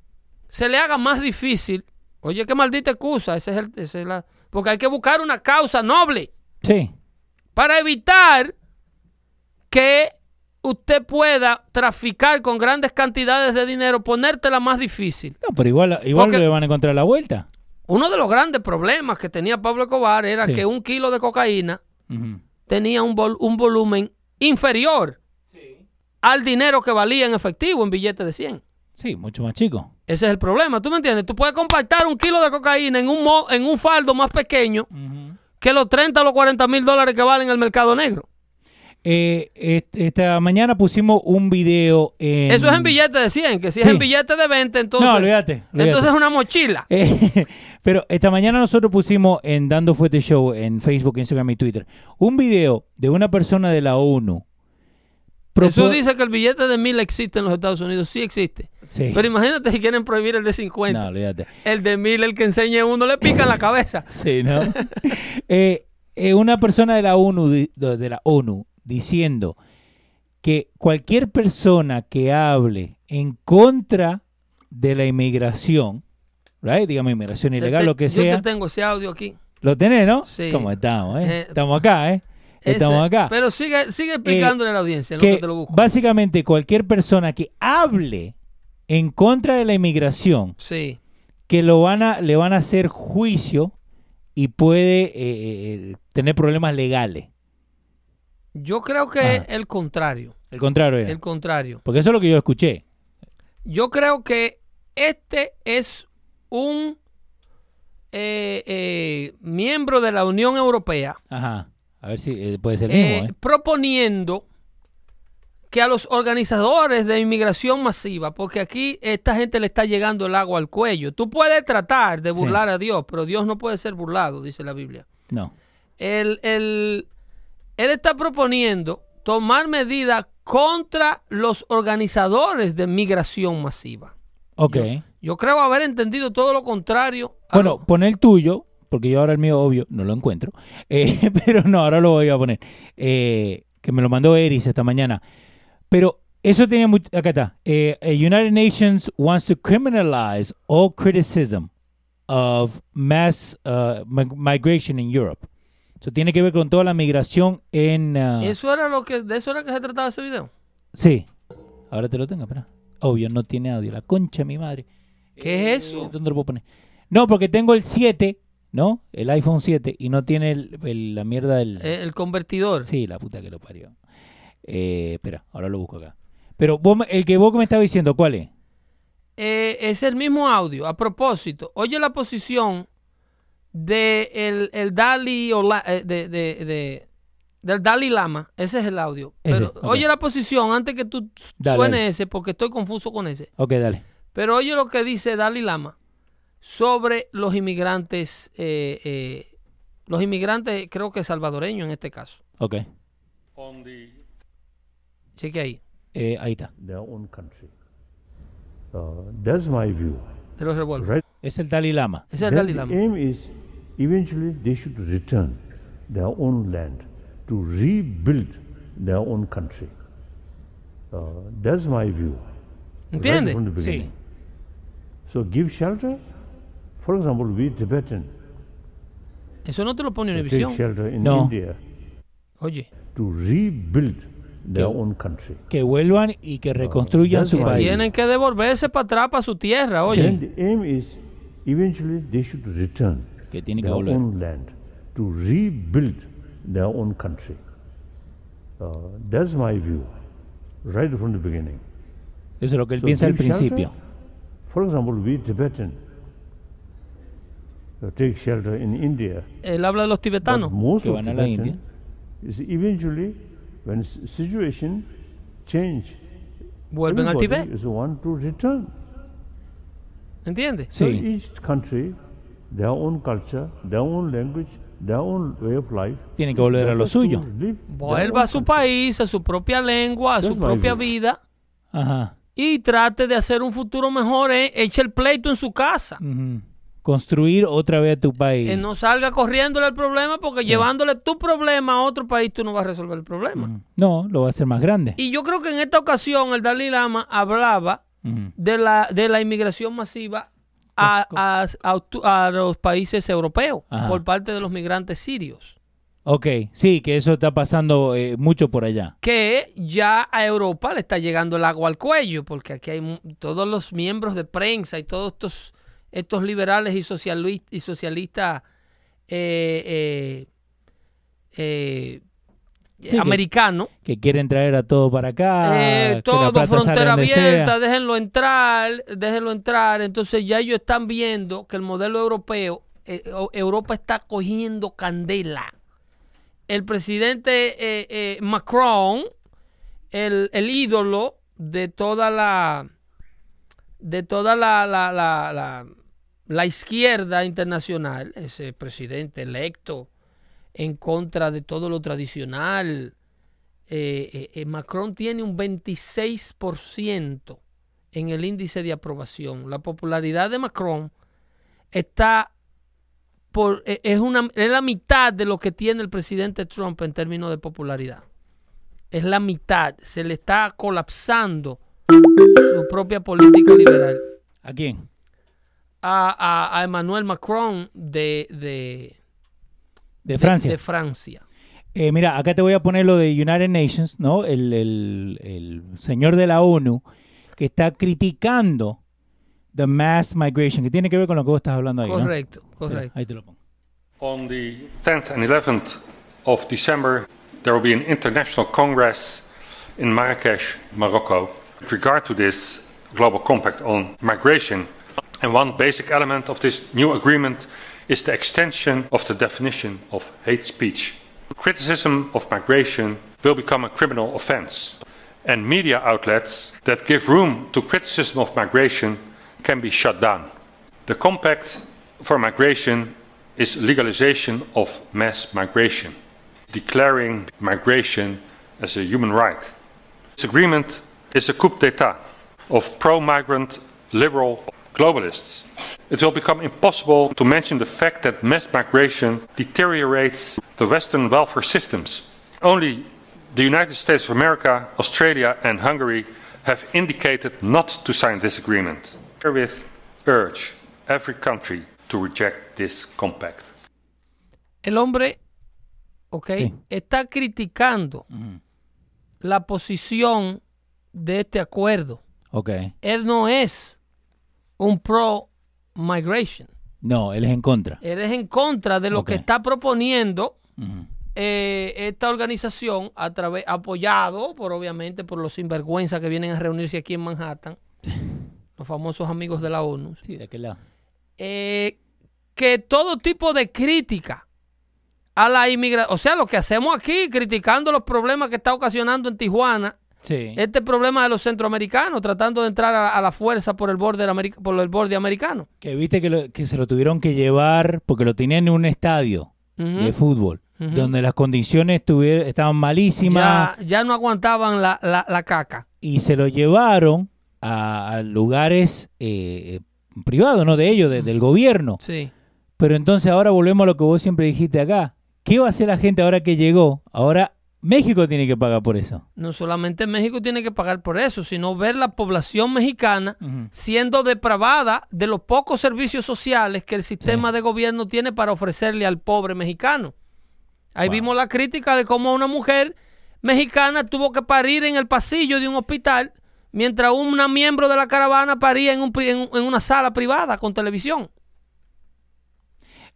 S1: se le haga más difícil. Oye, qué maldita excusa, ese es el, esa es la- porque hay que buscar una causa noble
S2: Sí.
S1: para evitar que usted pueda traficar con grandes cantidades de dinero, ponértela más difícil.
S2: No, pero igual, igual le van a encontrar la vuelta.
S1: Uno de los grandes problemas que tenía Pablo Escobar era
S2: Sí.
S1: que un kilo de cocaína Tenía un, vol- un volumen inferior al dinero que valía en efectivo en billetes de 100.
S2: Sí, mucho más chico.
S1: Ese es el problema, ¿tú me entiendes? Tú puedes compactar un kilo de cocaína en un, mo- en un faldo más pequeño que los 30 o los 40 mil dólares que valen en el mercado negro.
S2: Eh, est- esta mañana pusimos un video en...
S1: Eso es en billetes de 100, que si
S2: Sí.
S1: es en billetes de 20, entonces...
S2: No, olvídate, olvídate.
S1: Entonces es una mochila.
S2: Eh, [laughs] pero esta mañana nosotros pusimos en Dando Fuerte Show en Facebook, Instagram y Twitter un video de una persona de la ONU.
S1: Jesús dice que el billete de mil existe en los Estados Unidos. Sí existe.
S2: Sí.
S1: Pero imagínate si quieren prohibir el de 50.
S2: No, olvídate.
S1: El de mil, el que enseñe uno, le pica en la cabeza. [laughs]
S2: Sí, ¿no? [laughs] Eh, eh, una persona de la ONU de la ONU diciendo que cualquier persona que hable en contra de la inmigración, right? digamos inmigración ilegal,
S1: Te-
S2: lo que
S1: Yo
S2: sea,
S1: te tengo ese audio aquí.
S2: lo tenés, ¿no?
S1: Sí.
S2: ¿Cómo estamos? eh?
S1: Eh,
S2: estamos acá, ¿eh? Estamos
S1: Ese-
S2: acá.
S1: Pero sigue, sigue explicándole a la audiencia, en lo
S2: que
S1: que te lo busco.
S2: básicamente cualquier persona que hable en contra de la inmigración,
S1: Sí.
S2: que lo van a, le van a hacer juicio y puede eh, eh, tener problemas legales.
S1: Yo creo que
S2: Ajá.
S1: el contrario.
S2: El contrario era.
S1: El contrario.
S2: Porque eso es lo que yo escuché.
S1: Yo creo que este es un eh, eh, miembro de la Unión Europea
S2: Ajá. A ver si eh, puede ser el mismo,
S1: proponiendo que a los organizadores de inmigración masiva, porque aquí esta gente le está llegando el agua al cuello. Tú puedes tratar de
S2: Sí.
S1: burlar a Dios, pero Dios no puede ser burlado, dice la Biblia.
S2: No.
S1: Él, él- él está proponiendo tomar medidas contra los organizadores de migración masiva.
S2: Ok.
S1: Yo creo haber entendido todo lo contrario. a
S2: Bueno,
S1: lo-
S2: pon el tuyo, porque yo ahora el mío, obvio, no lo encuentro. [laughs] Eh, pero no, ahora lo voy a poner. Eh, que me lo mandó Eris esta mañana. Pero eso tiene mucho. Acá está. Eh, United Nations wants to criminalize all criticism of mass uh, mi- migration in Europe. Eso tiene que ver con toda la migración en. uh,
S1: eso era lo que, de eso era que se trataba ese video.
S2: Sí. Ahora te lo tengo, espera. Obvio, no tiene audio. La concha mi madre.
S1: ¿Qué es
S2: Eh,
S1: eso?
S2: ¿Dónde lo puedo poner? No, porque tengo el 7, ¿no? El iPhone 7 y no tiene el- el- la mierda del...
S1: Eh, el convertidor.
S2: Sí, la puta que lo parió. Eh, espera, ahora lo busco acá. Pero vos el que vos me estaba diciendo, ¿cuál es?
S1: Eh, es el mismo audio. A propósito, oye la posición de el, el Dalai Ola- eh, de, de- de- del Dalai Lama. Ese es el audio.
S2: Ese,
S1: Pero oye la posición antes que tú
S2: Dale,
S1: suene
S2: dale.
S1: ese, porque estoy confuso con ese.
S2: Ok, dale.
S1: Pero oye lo que dice Dalai Lama sobre los inmigrantes, eh, eh, los inmigrantes, creo que salvadoreños en este caso.
S2: Ok.
S1: Cheque ahí.
S2: Eh, ahí está.
S9: their own country. Uh, that's my view.
S1: Te lo revuelvo.
S9: Right?
S2: Es el Dalai Lama.
S1: Es el Dalai
S9: the
S1: Lama.
S9: aim is eventually they should return their own land to rebuild their own country. Uh, that's my view. From the
S2: Sí.
S9: beginning. So give shelter. For example, we Tibetan
S1: Eso no te lo pone
S9: take
S1: Univision.
S9: shelter in
S2: No.
S9: India
S1: Oye,
S9: to rebuild their
S2: Que-
S9: own country.
S2: Que vuelvan y que reconstruyan su país.
S1: tienen que devolverse para atrás, para su tierra. Oye,
S2: Sí.
S9: Then the aim is eventually they should return
S2: Que tienen que
S9: their
S2: volver.
S9: own land to rebuild their own country. Uh, that's my view, right from the beginning.
S2: Eso es lo que él
S9: So
S2: piensa al
S9: give shelter.
S2: principio.
S9: For example, we Tibetan uh, take shelter in India.
S1: él habla de los tibetanos.
S2: Que van a la India.
S9: is eventually, when situation change,
S1: Vuelven al Tibet.
S9: is want to return.
S1: ¿Entiendes?
S9: So
S2: Sí.
S9: each country, their own culture, their own language, their own way of life.
S2: Tienen que volver a lo suyo.
S1: Vuelva a su país, a su propia lengua, a su
S9: That's my
S1: propia vida
S2: Ajá.
S1: y trate de hacer un futuro mejor. Eh. Eche el pleito en su casa.
S2: Ujú. Construir otra vez tu país.
S1: Que no salga corriéndole el problema porque llevándole tu problema a otro país tú no vas a resolver el problema.
S2: Ujú. No, lo va a hacer más grande.
S1: Y yo creo que en esta ocasión el Dalai Lama hablaba
S2: Ujú.
S1: de la, de la inmigración masiva a, a- a los países europeos
S2: Ajá.
S1: por parte de los migrantes sirios.
S2: Ok, sí, que eso está pasando eh, mucho por allá.
S1: Que ya a Europa le está llegando el agua al cuello, porque aquí hay todos los miembros de prensa y todos estos, estos liberales y, sociali- y socialistas eh, eh,
S2: Sí, que-. Que quieren traer a todo para acá.
S1: Eh, todo frontera abierta, déjenlo entrar, déjenlo entrar. Entonces ya ellos están viendo que el modelo europeo, eh, Europa está cogiendo candela. El presidente eh, eh, Macron, el, el ídolo de toda la de toda la, la, la- la izquierda internacional, ese presidente electo en contra de todo lo tradicional, eh, eh, eh, Macron tiene un 26% en el índice de aprobación. La popularidad de Macron está por es una es la mitad de lo que tiene el presidente Trump en términos de popularidad. Es la mitad. Se le está colapsando su propia política liberal
S2: ¿A quién?
S1: a, a- a Emmanuel Macron de, de,
S2: De Francia.
S1: de Francia.
S2: Eh, mira, acá te voy a poner lo de United Nations, ¿no? El, el- el señor de la ONU que está criticando the mass migration, que tiene que ver con lo que vos estás hablando ahí, ¿no?
S1: Correcto,
S2: Espera,
S1: correcto.
S2: ahí te lo pongo.
S10: On the 10th and 11th of December, there will be an international congress in Marrakesh, Morocco, with regard to this global compact on migration. And one basic element of this new agreement is the extension of the definition of hate speech. Criticism of migration will become a criminal offense. and media outlets that give room to criticism of migration can be shut down. The Compact for Migration is legalization of mass migration, declaring migration as a human right. This agreement is a coup d'etat of pro migrant liberal globalists. It will become impossible to mention the fact that mass migration deteriorates the Western welfare systems. Only the United States of America, Australia, and Hungary have indicated not to sign this agreement. Herewith urge every country to reject this compact.
S1: El hombre, ok,
S2: Sí.
S1: está criticando mm. la posición de este acuerdo.
S2: Ok.
S1: Él no es un pro migration.
S2: No, él es en contra.
S1: Él es en contra de lo que está proponiendo eh, esta organización a través apoyado por obviamente por los sinvergüenzas que vienen a reunirse aquí en Manhattan, los famosos amigos de la ONU.
S2: Sí, de aquel lado.
S1: eh, que todo tipo de crítica a la inmigración, o sea, lo que hacemos aquí, criticando los problemas que está ocasionando en Tijuana,
S2: Sí.
S1: este problema de los centroamericanos tratando de entrar a, a la fuerza por el borde por el borde americano.
S2: Que viste que, lo- que se lo tuvieron que llevar porque lo tenían en un estadio de fútbol, donde las condiciones estaban malísimas
S1: Ya, ya no aguantaban la, la- la caca.
S2: y se lo llevaron a, a lugares eh, privados, no de ellos, de- del gobierno.
S1: Sí.
S2: Pero entonces ahora volvemos a lo que vos siempre dijiste acá. ¿Qué va a hacer la gente ahora que llegó? Ahora México tiene que pagar por eso.
S1: No solamente México tiene que pagar por eso, sino ver la población mexicana siendo depravada de los pocos servicios sociales que el sistema de gobierno tiene para ofrecerle al pobre mexicano. Ahí vimos la crítica de cómo una mujer mexicana tuvo que parir en el pasillo de un hospital mientras una miembro de la caravana paría en, un en- en una sala privada con televisión.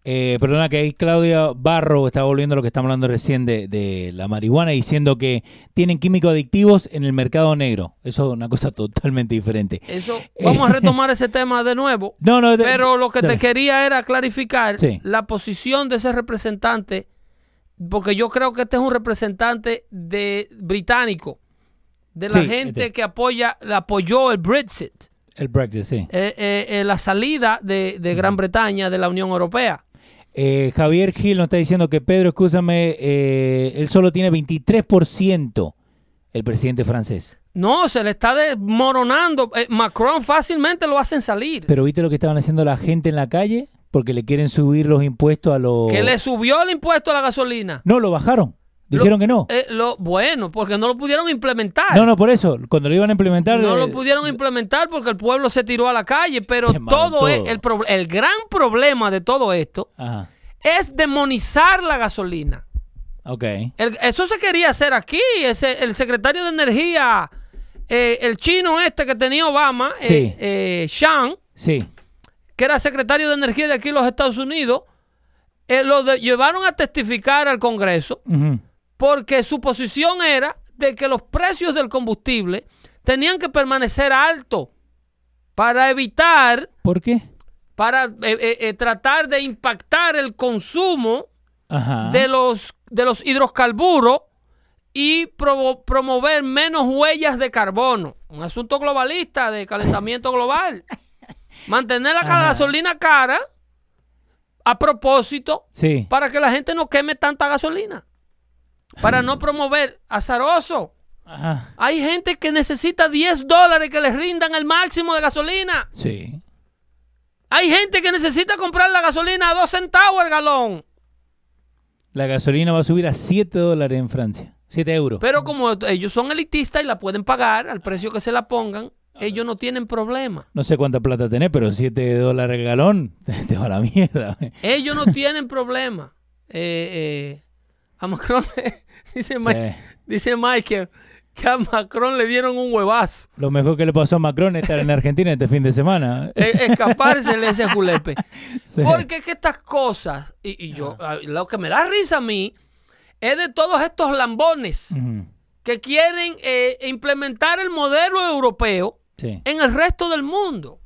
S2: Eh, perdona que ahí Claudia Barro está volviendo a lo que estamos hablando recién de, de la marihuana, diciendo que tienen químicos adictivos en el mercado negro. Eso es una cosa [laughs] totalmente diferente.
S1: Eso, vamos a retomar [laughs] ese tema de nuevo.
S2: No, no,
S1: Pero lo que te quería era clarificar
S2: Sí.
S1: la posición de ese representante, porque yo creo que este es un representante de británico, de la
S2: Sí,
S1: gente
S2: este.
S1: que apoya, le apoyó el Brexit,
S2: El Brexit, sí.
S1: eh, eh, eh, la salida de, de Gran Bretaña de la Unión Europea.
S2: Eh, Javier Gil nos está diciendo que Pedro, escúchame, eh, él solo tiene 23% el presidente francés.
S1: No, se le está desmoronando. Eh, Macron fácilmente lo hacen salir.
S2: Pero ¿viste lo que estaban haciendo la gente en la calle? Porque le quieren subir los impuestos a los...
S1: Que le subió el impuesto a la gasolina.
S2: No, lo bajaron. Dijeron que no.
S1: Eh, lo, bueno, porque no lo pudieron implementar.
S2: No, no, por eso. Cuando lo iban a implementar...
S1: No
S2: eh,
S1: lo pudieron implementar porque el pueblo se tiró a la calle, pero
S2: Quemaron
S1: todo,
S2: todo.
S1: es- el, pro- el gran problema de todo esto
S2: Ajá,
S1: es demonizar la gasolina.
S2: ok.
S1: El- eso se quería hacer aquí. Ese, el secretario de Energía, eh, el chino este que tenía Obama, eh,
S2: Sí.
S1: eh, Sean,
S2: Sí.
S1: que era secretario de Energía de aquí en los Estados Unidos, eh, lo de- llevaron a testificar al Congreso
S2: Ujú.
S1: Porque su posición era de que los precios del combustible tenían que permanecer altos para evitar,
S2: ¿Por qué?
S1: para eh, eh, eh, tratar de impactar el consumo
S2: Ajá.
S1: de los, de los hidrocarburos y promover menos huellas de carbono. Un asunto globalista de calentamiento global. [laughs] Mantener la
S2: Ajá.
S1: gasolina cara a propósito
S2: Sí.
S1: para que la gente no queme tanta gasolina. Para no promover azaroso.
S2: Ajá.
S1: Hay gente que necesita 10 dólares que les rindan el máximo de gasolina.
S2: Sí.
S1: Hay gente que necesita comprar la gasolina a 2 centavos el galón.
S2: La gasolina va a subir a 7 dólares en Francia. 7 euros.
S1: Pero como ellos son elitistas y la pueden pagar al precio que se la pongan, ellos no tienen problema.
S2: No sé cuánta plata tenés, pero 7 dólares el galón, [laughs] te va a la mierda.
S1: Ellos no tienen problema. Eh, eh, a Macron le- [laughs] dice,
S2: Sí.
S1: Dice Michael que a Macron le dieron un huevazo.
S2: Lo mejor que le pasó a Macron es estar en Argentina este fin de semana. [laughs]
S1: Eh, escapársele ese julepe. [laughs]
S2: Sí.
S1: Porque es que estas cosas, y, y yo, ah, lo que me da risa a mí, es de todos estos lambones que quieren eh, implementar el modelo europeo
S2: Sí.
S1: en el resto del mundo.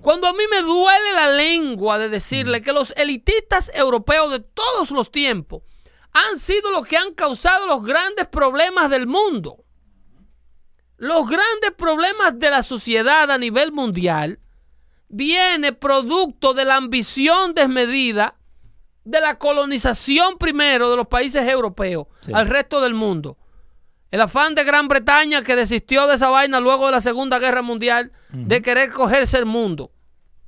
S1: Cuando a mí me duele la lengua de decirle que los elitistas europeos de todos los tiempos han sido los que han causado los grandes problemas del mundo. los grandes problemas de la sociedad a nivel mundial viene producto de la ambición desmedida de la colonización primero de los países europeos
S2: Sí.
S1: al resto del mundo. El afán de Gran Bretaña que desistió de esa vaina luego de la Segunda Guerra Mundial de querer cogerse el mundo.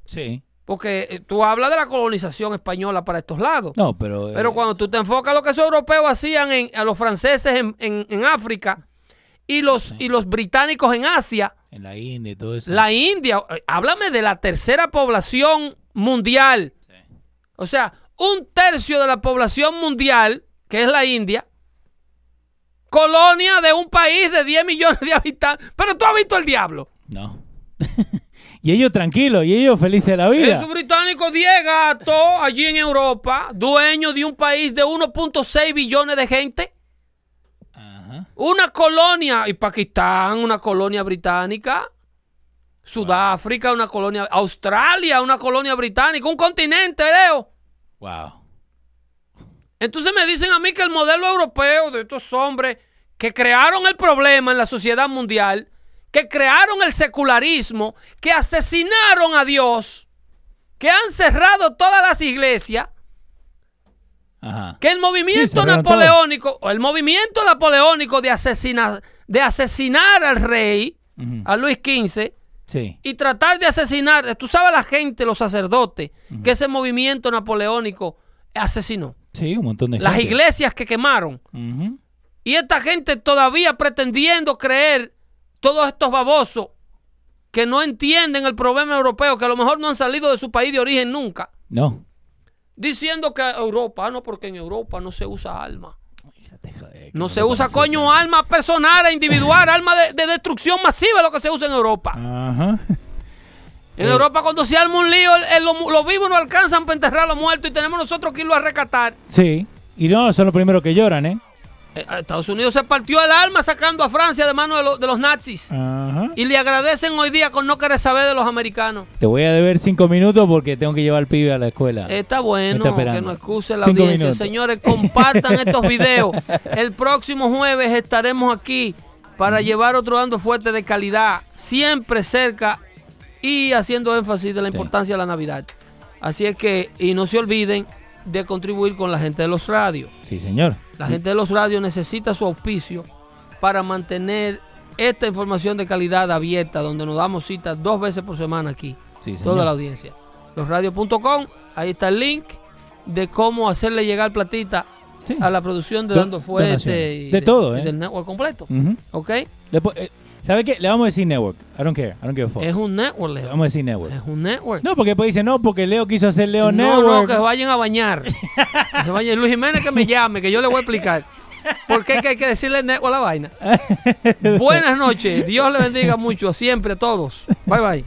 S2: Sí.
S1: Porque eh, tú hablas de la colonización española para estos lados.
S2: No, pero. eh,
S1: Pero cuando tú te enfocas en lo que esos europeos hacían en, a los franceses en, en- en África y los, y los británicos en Asia,
S2: En la India y todo eso.
S1: la India, eh, háblame de la tercera población mundial. O sea, un tercio de la población mundial, que es la India, colonia de un país de 10 millones de habitantes. Pero tú has visto el diablo.
S2: No. [laughs] y ellos tranquilos, y ellos felices de la vida.
S1: Esos británicos 10 gatos allí en Europa, dueños de un país de 1.6 billones de gente. Una colonia, y Pakistán, una colonia británica. Sudáfrica, una colonia. Australia, una colonia británica. Un continente, Leo.
S2: Wow.
S1: Entonces me dicen a mí que el modelo europeo de estos hombres que crearon el problema en la sociedad mundial, que crearon el secularismo, que asesinaron a Dios, que han cerrado todas las iglesias,
S2: Ajá.
S1: que el movimiento
S2: Sí,
S1: napoleónico, o el movimiento napoleónico de, asesina- de asesinar al rey, a Luis XV,
S2: Sí.
S1: y tratar de asesinar, tú sabes la gente, los sacerdotes, que ese movimiento napoleónico asesinó.
S2: Sí, un montón de
S1: Las
S2: gente.
S1: iglesias que quemaron. Y esta gente todavía pretendiendo creer, todos estos babosos que no entienden el problema europeo, que a lo mejor no han salido de su país de origen nunca,
S2: No.
S1: diciendo que Europa, no, porque en Europa no se usa alma. No
S2: no
S1: se
S2: lo
S1: usa, coño, arma personal, individual, [laughs] arma de, de destrucción masiva es lo que se usa en Europa.
S2: Ajá.
S1: En
S2: Eh.
S1: Europa cuando se arma un lío, los, los vivos no alcanzan para enterrar a los muertos y tenemos nosotros que irlo a rescatar.
S2: Sí. Y no, son los primeros que lloran, ¿eh?
S1: Eh, Estados Unidos se partió el alma sacando a Francia de manos de, los- de los nazis.
S2: Ajá.
S1: Y le agradecen hoy día con no querer saber de los americanos.
S2: Te voy a deber cinco minutos porque tengo que llevar al pibe a la escuela.
S1: Está bueno
S2: está
S1: que no excuse la
S2: Cinco
S1: audiencia.
S2: minutos.
S1: Señores, compartan [laughs] estos videos. El próximo jueves estaremos aquí para llevar otro dando fuerte de calidad, siempre cerca y haciendo énfasis de la importancia de la Navidad. Así es que, y no se olviden de contribuir con la gente de los radios.
S2: Sí, señor.
S1: La gente de los radios necesita su auspicio para mantener esta información de calidad abierta, donde nos damos citas dos veces por semana aquí.
S2: Sí, señor.
S1: Toda la audiencia. Losradios.com, ahí está el link de cómo hacerle llegar platita a la producción de
S2: Do-
S1: Dando Fuerte y
S2: De todo,
S1: y
S2: ¿eh?
S1: del network completo. ¿Ok?
S2: Eh, ¿Sabe qué? Le vamos a decir network. I don't care. I don't give a fuck.
S1: Es un network,
S2: Le vamos a decir network.
S1: Es un network.
S2: No, porque después dice no, porque Leo quiso hacer Leo
S1: no,
S2: Network.
S1: no, que vayan a bañar. [laughs] Que vayan. Luis Jiménez que me llame, que yo le voy a explicar. ¿Por qué hay que decirle network a la vaina? [laughs] Buenas noches. Dios le bendiga mucho siempre a todos. Bye bye.